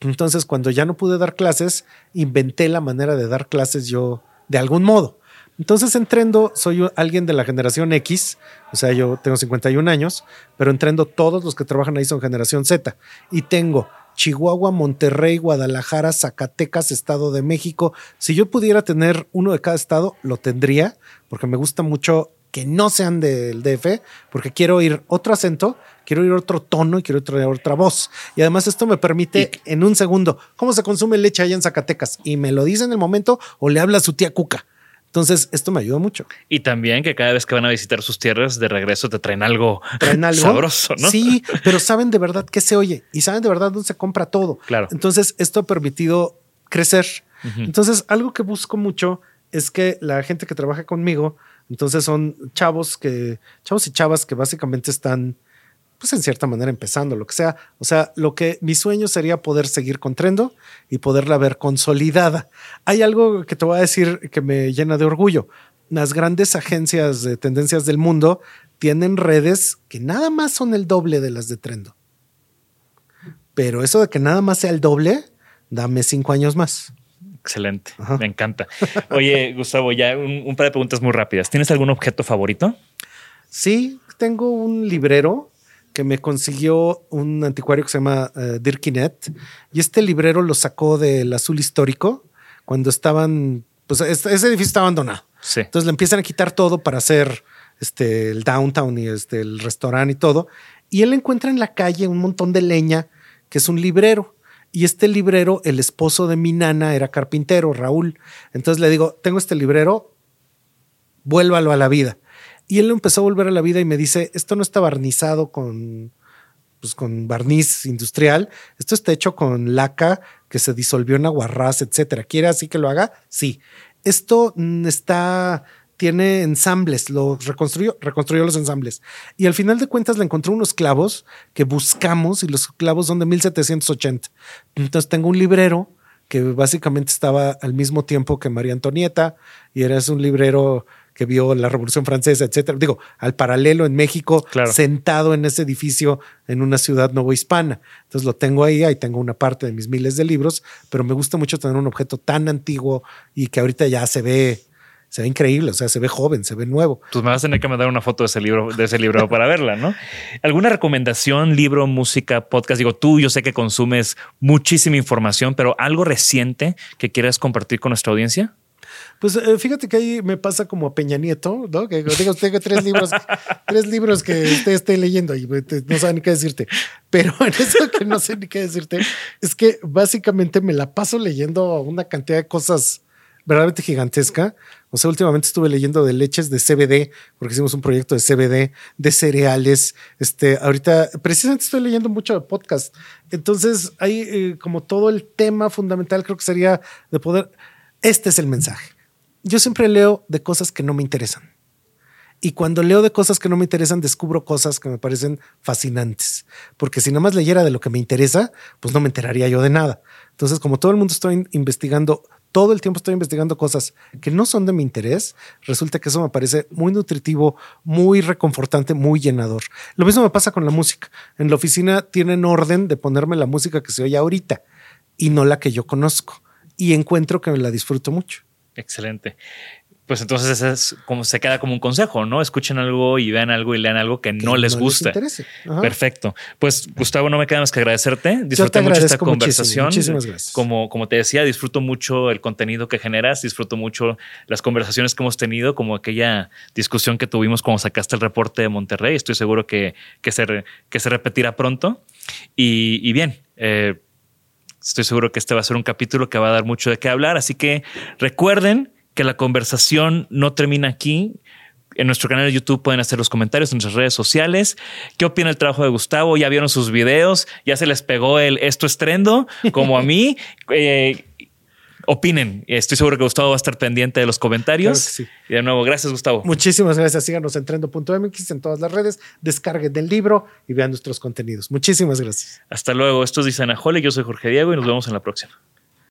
Speaker 2: Entonces, cuando ya no pude dar clases, inventé la manera de dar clases yo de algún modo. Entonces en Trendo soy alguien de la generación X, o sea, yo tengo 51 años, pero en Trendo todos los que trabajan ahí son generación Z. Y tengo Chihuahua, Monterrey, Guadalajara, Zacatecas, Estado de México. Si yo pudiera tener uno de cada estado, lo tendría, porque me gusta mucho que no sean del DF, porque quiero oír otro acento, quiero oír otro tono y quiero oír otra voz. Y además esto me permite en un segundo, ¿cómo se consume leche allá en Zacatecas? Y me lo dice en el momento o le habla a su tía Cuca. Entonces, esto me ayuda mucho.
Speaker 1: Y también que cada vez que van a visitar sus tierras, de regreso te traen algo, sabroso, ¿no?
Speaker 2: Sí, pero saben de verdad qué se oye y saben de verdad dónde se compra todo.
Speaker 1: Claro.
Speaker 2: Entonces, esto ha permitido crecer. Entonces, algo que busco mucho es que la gente que trabaja conmigo, entonces son chavos que, chavos y chavas que básicamente están pues en cierta manera empezando, lo que sea. O sea, lo que mi sueño sería poder seguir con Trendo y poderla ver consolidada. Hay algo que te voy a decir que me llena de orgullo. Las grandes agencias de tendencias del mundo tienen redes que nada más son el doble de las de Trendo. Pero eso de que nada más sea el doble, dame cinco años más.
Speaker 1: Excelente, me encanta. Oye, Gustavo, ya un, un par de preguntas muy rápidas. ¿Tienes algún objeto favorito?
Speaker 2: Sí, tengo un librero que me consiguió un anticuario que se llama uh, Dirkinet. Y este librero lo sacó del azul histórico cuando estaban, pues ese edificio está abandonado. Entonces le empiezan a quitar todo para hacer este, el downtown y este, el restaurante y todo. Y él encuentra en la calle un montón de leña, que es un librero. Y este librero, el esposo de mi nana era carpintero, Raúl. Entonces le digo, tengo este librero, vuélvalo a la vida. Y él empezó a volver a la vida y me dice, esto no está barnizado con, pues, con barniz industrial, esto está hecho con laca que se disolvió en aguarrás, etcétera. ¿Quiere así que lo haga? Sí. Esto está, tiene ensambles, lo reconstruyó, reconstruyó los ensambles. Y al final de cuentas le encontró unos clavos que buscamos y los clavos son de 1780. Entonces tengo un librero que básicamente estaba al mismo tiempo que María Antonieta y era un librero que vio la Revolución Francesa, etcétera. Digo, al paralelo en México, sentado en ese edificio en una ciudad novohispana. Entonces lo tengo ahí, ahí tengo una parte de mis miles de libros, pero me gusta mucho tener un objeto tan antiguo y que ahorita ya se ve se ve increíble, o sea, se ve joven, se ve nuevo.
Speaker 1: Pues me vas a tener que mandar una foto de ese libro, de ese libro para verla, ¿no? ¿Alguna recomendación, libro, música, podcast? Digo, tú yo sé que consumes muchísima información, pero algo reciente que quieras compartir con nuestra audiencia?
Speaker 2: Pues eh, fíjate que ahí me pasa como a Peña Nieto, ¿no? Que digo, tengo tres libros, tres libros que usted esté leyendo y no sabe ni qué decirte. Pero en eso que no sé ni qué decirte, es que básicamente me la paso leyendo una cantidad de cosas verdaderamente gigantesca. O sea, últimamente estuve leyendo de leches de CBD, porque hicimos un proyecto de CBD, de cereales. Este, ahorita precisamente estoy leyendo mucho de podcast. Entonces, hay eh, como todo el tema fundamental, creo que sería de poder. Este es el mensaje yo siempre leo de cosas que no me interesan. Y cuando leo de cosas que no me interesan, descubro cosas que me parecen fascinantes. Porque si nada más leyera de lo que me interesa, pues no me enteraría yo de nada. Entonces, como todo el mundo estoy investigando, todo el tiempo estoy investigando cosas que no son de mi interés, resulta que eso me parece muy nutritivo, muy reconfortante, muy llenador. Lo mismo me pasa con la música. En la oficina tienen orden de ponerme la música que se oye ahorita y no la que yo conozco. Y encuentro que me la disfruto mucho.
Speaker 1: Excelente. pues entonces ese es como se queda como un consejo, ¿no? Escuchen algo y vean algo y lean algo que, no les guste. Perfecto. Pues Gustavo, no me queda más que agradecerte. Disfruté mucho esta conversación.
Speaker 2: Muchísimas gracias.
Speaker 1: Como, como te decía, disfruto mucho el contenido que generas, disfruto mucho las conversaciones que hemos tenido, como aquella discusión que tuvimos cuando sacaste el reporte de Monterrey. Estoy seguro que, que, se, que se repetirá pronto. Y, bien, eh, estoy seguro que este va a ser un capítulo que va a dar mucho de qué hablar. Así que recuerden que la conversación no termina aquí. En nuestro canal de YouTube pueden hacer los comentarios en nuestras redes sociales. ¿Qué opina el trabajo de Gustavo? ¿Ya vieron sus videos? ¿Ya se les pegó el esto estrendo? Como a mí. Eh, opinen. Estoy seguro que Gustavo va a estar pendiente de los comentarios. Y de nuevo, gracias, Gustavo.
Speaker 2: Muchísimas gracias. Síganos en trendo.mx en todas las redes. Descarguen del libro y vean nuestros contenidos. Muchísimas gracias.
Speaker 1: Hasta luego. Esto es Isana Hole. Yo soy Jorge Diego y nos vemos en la próxima.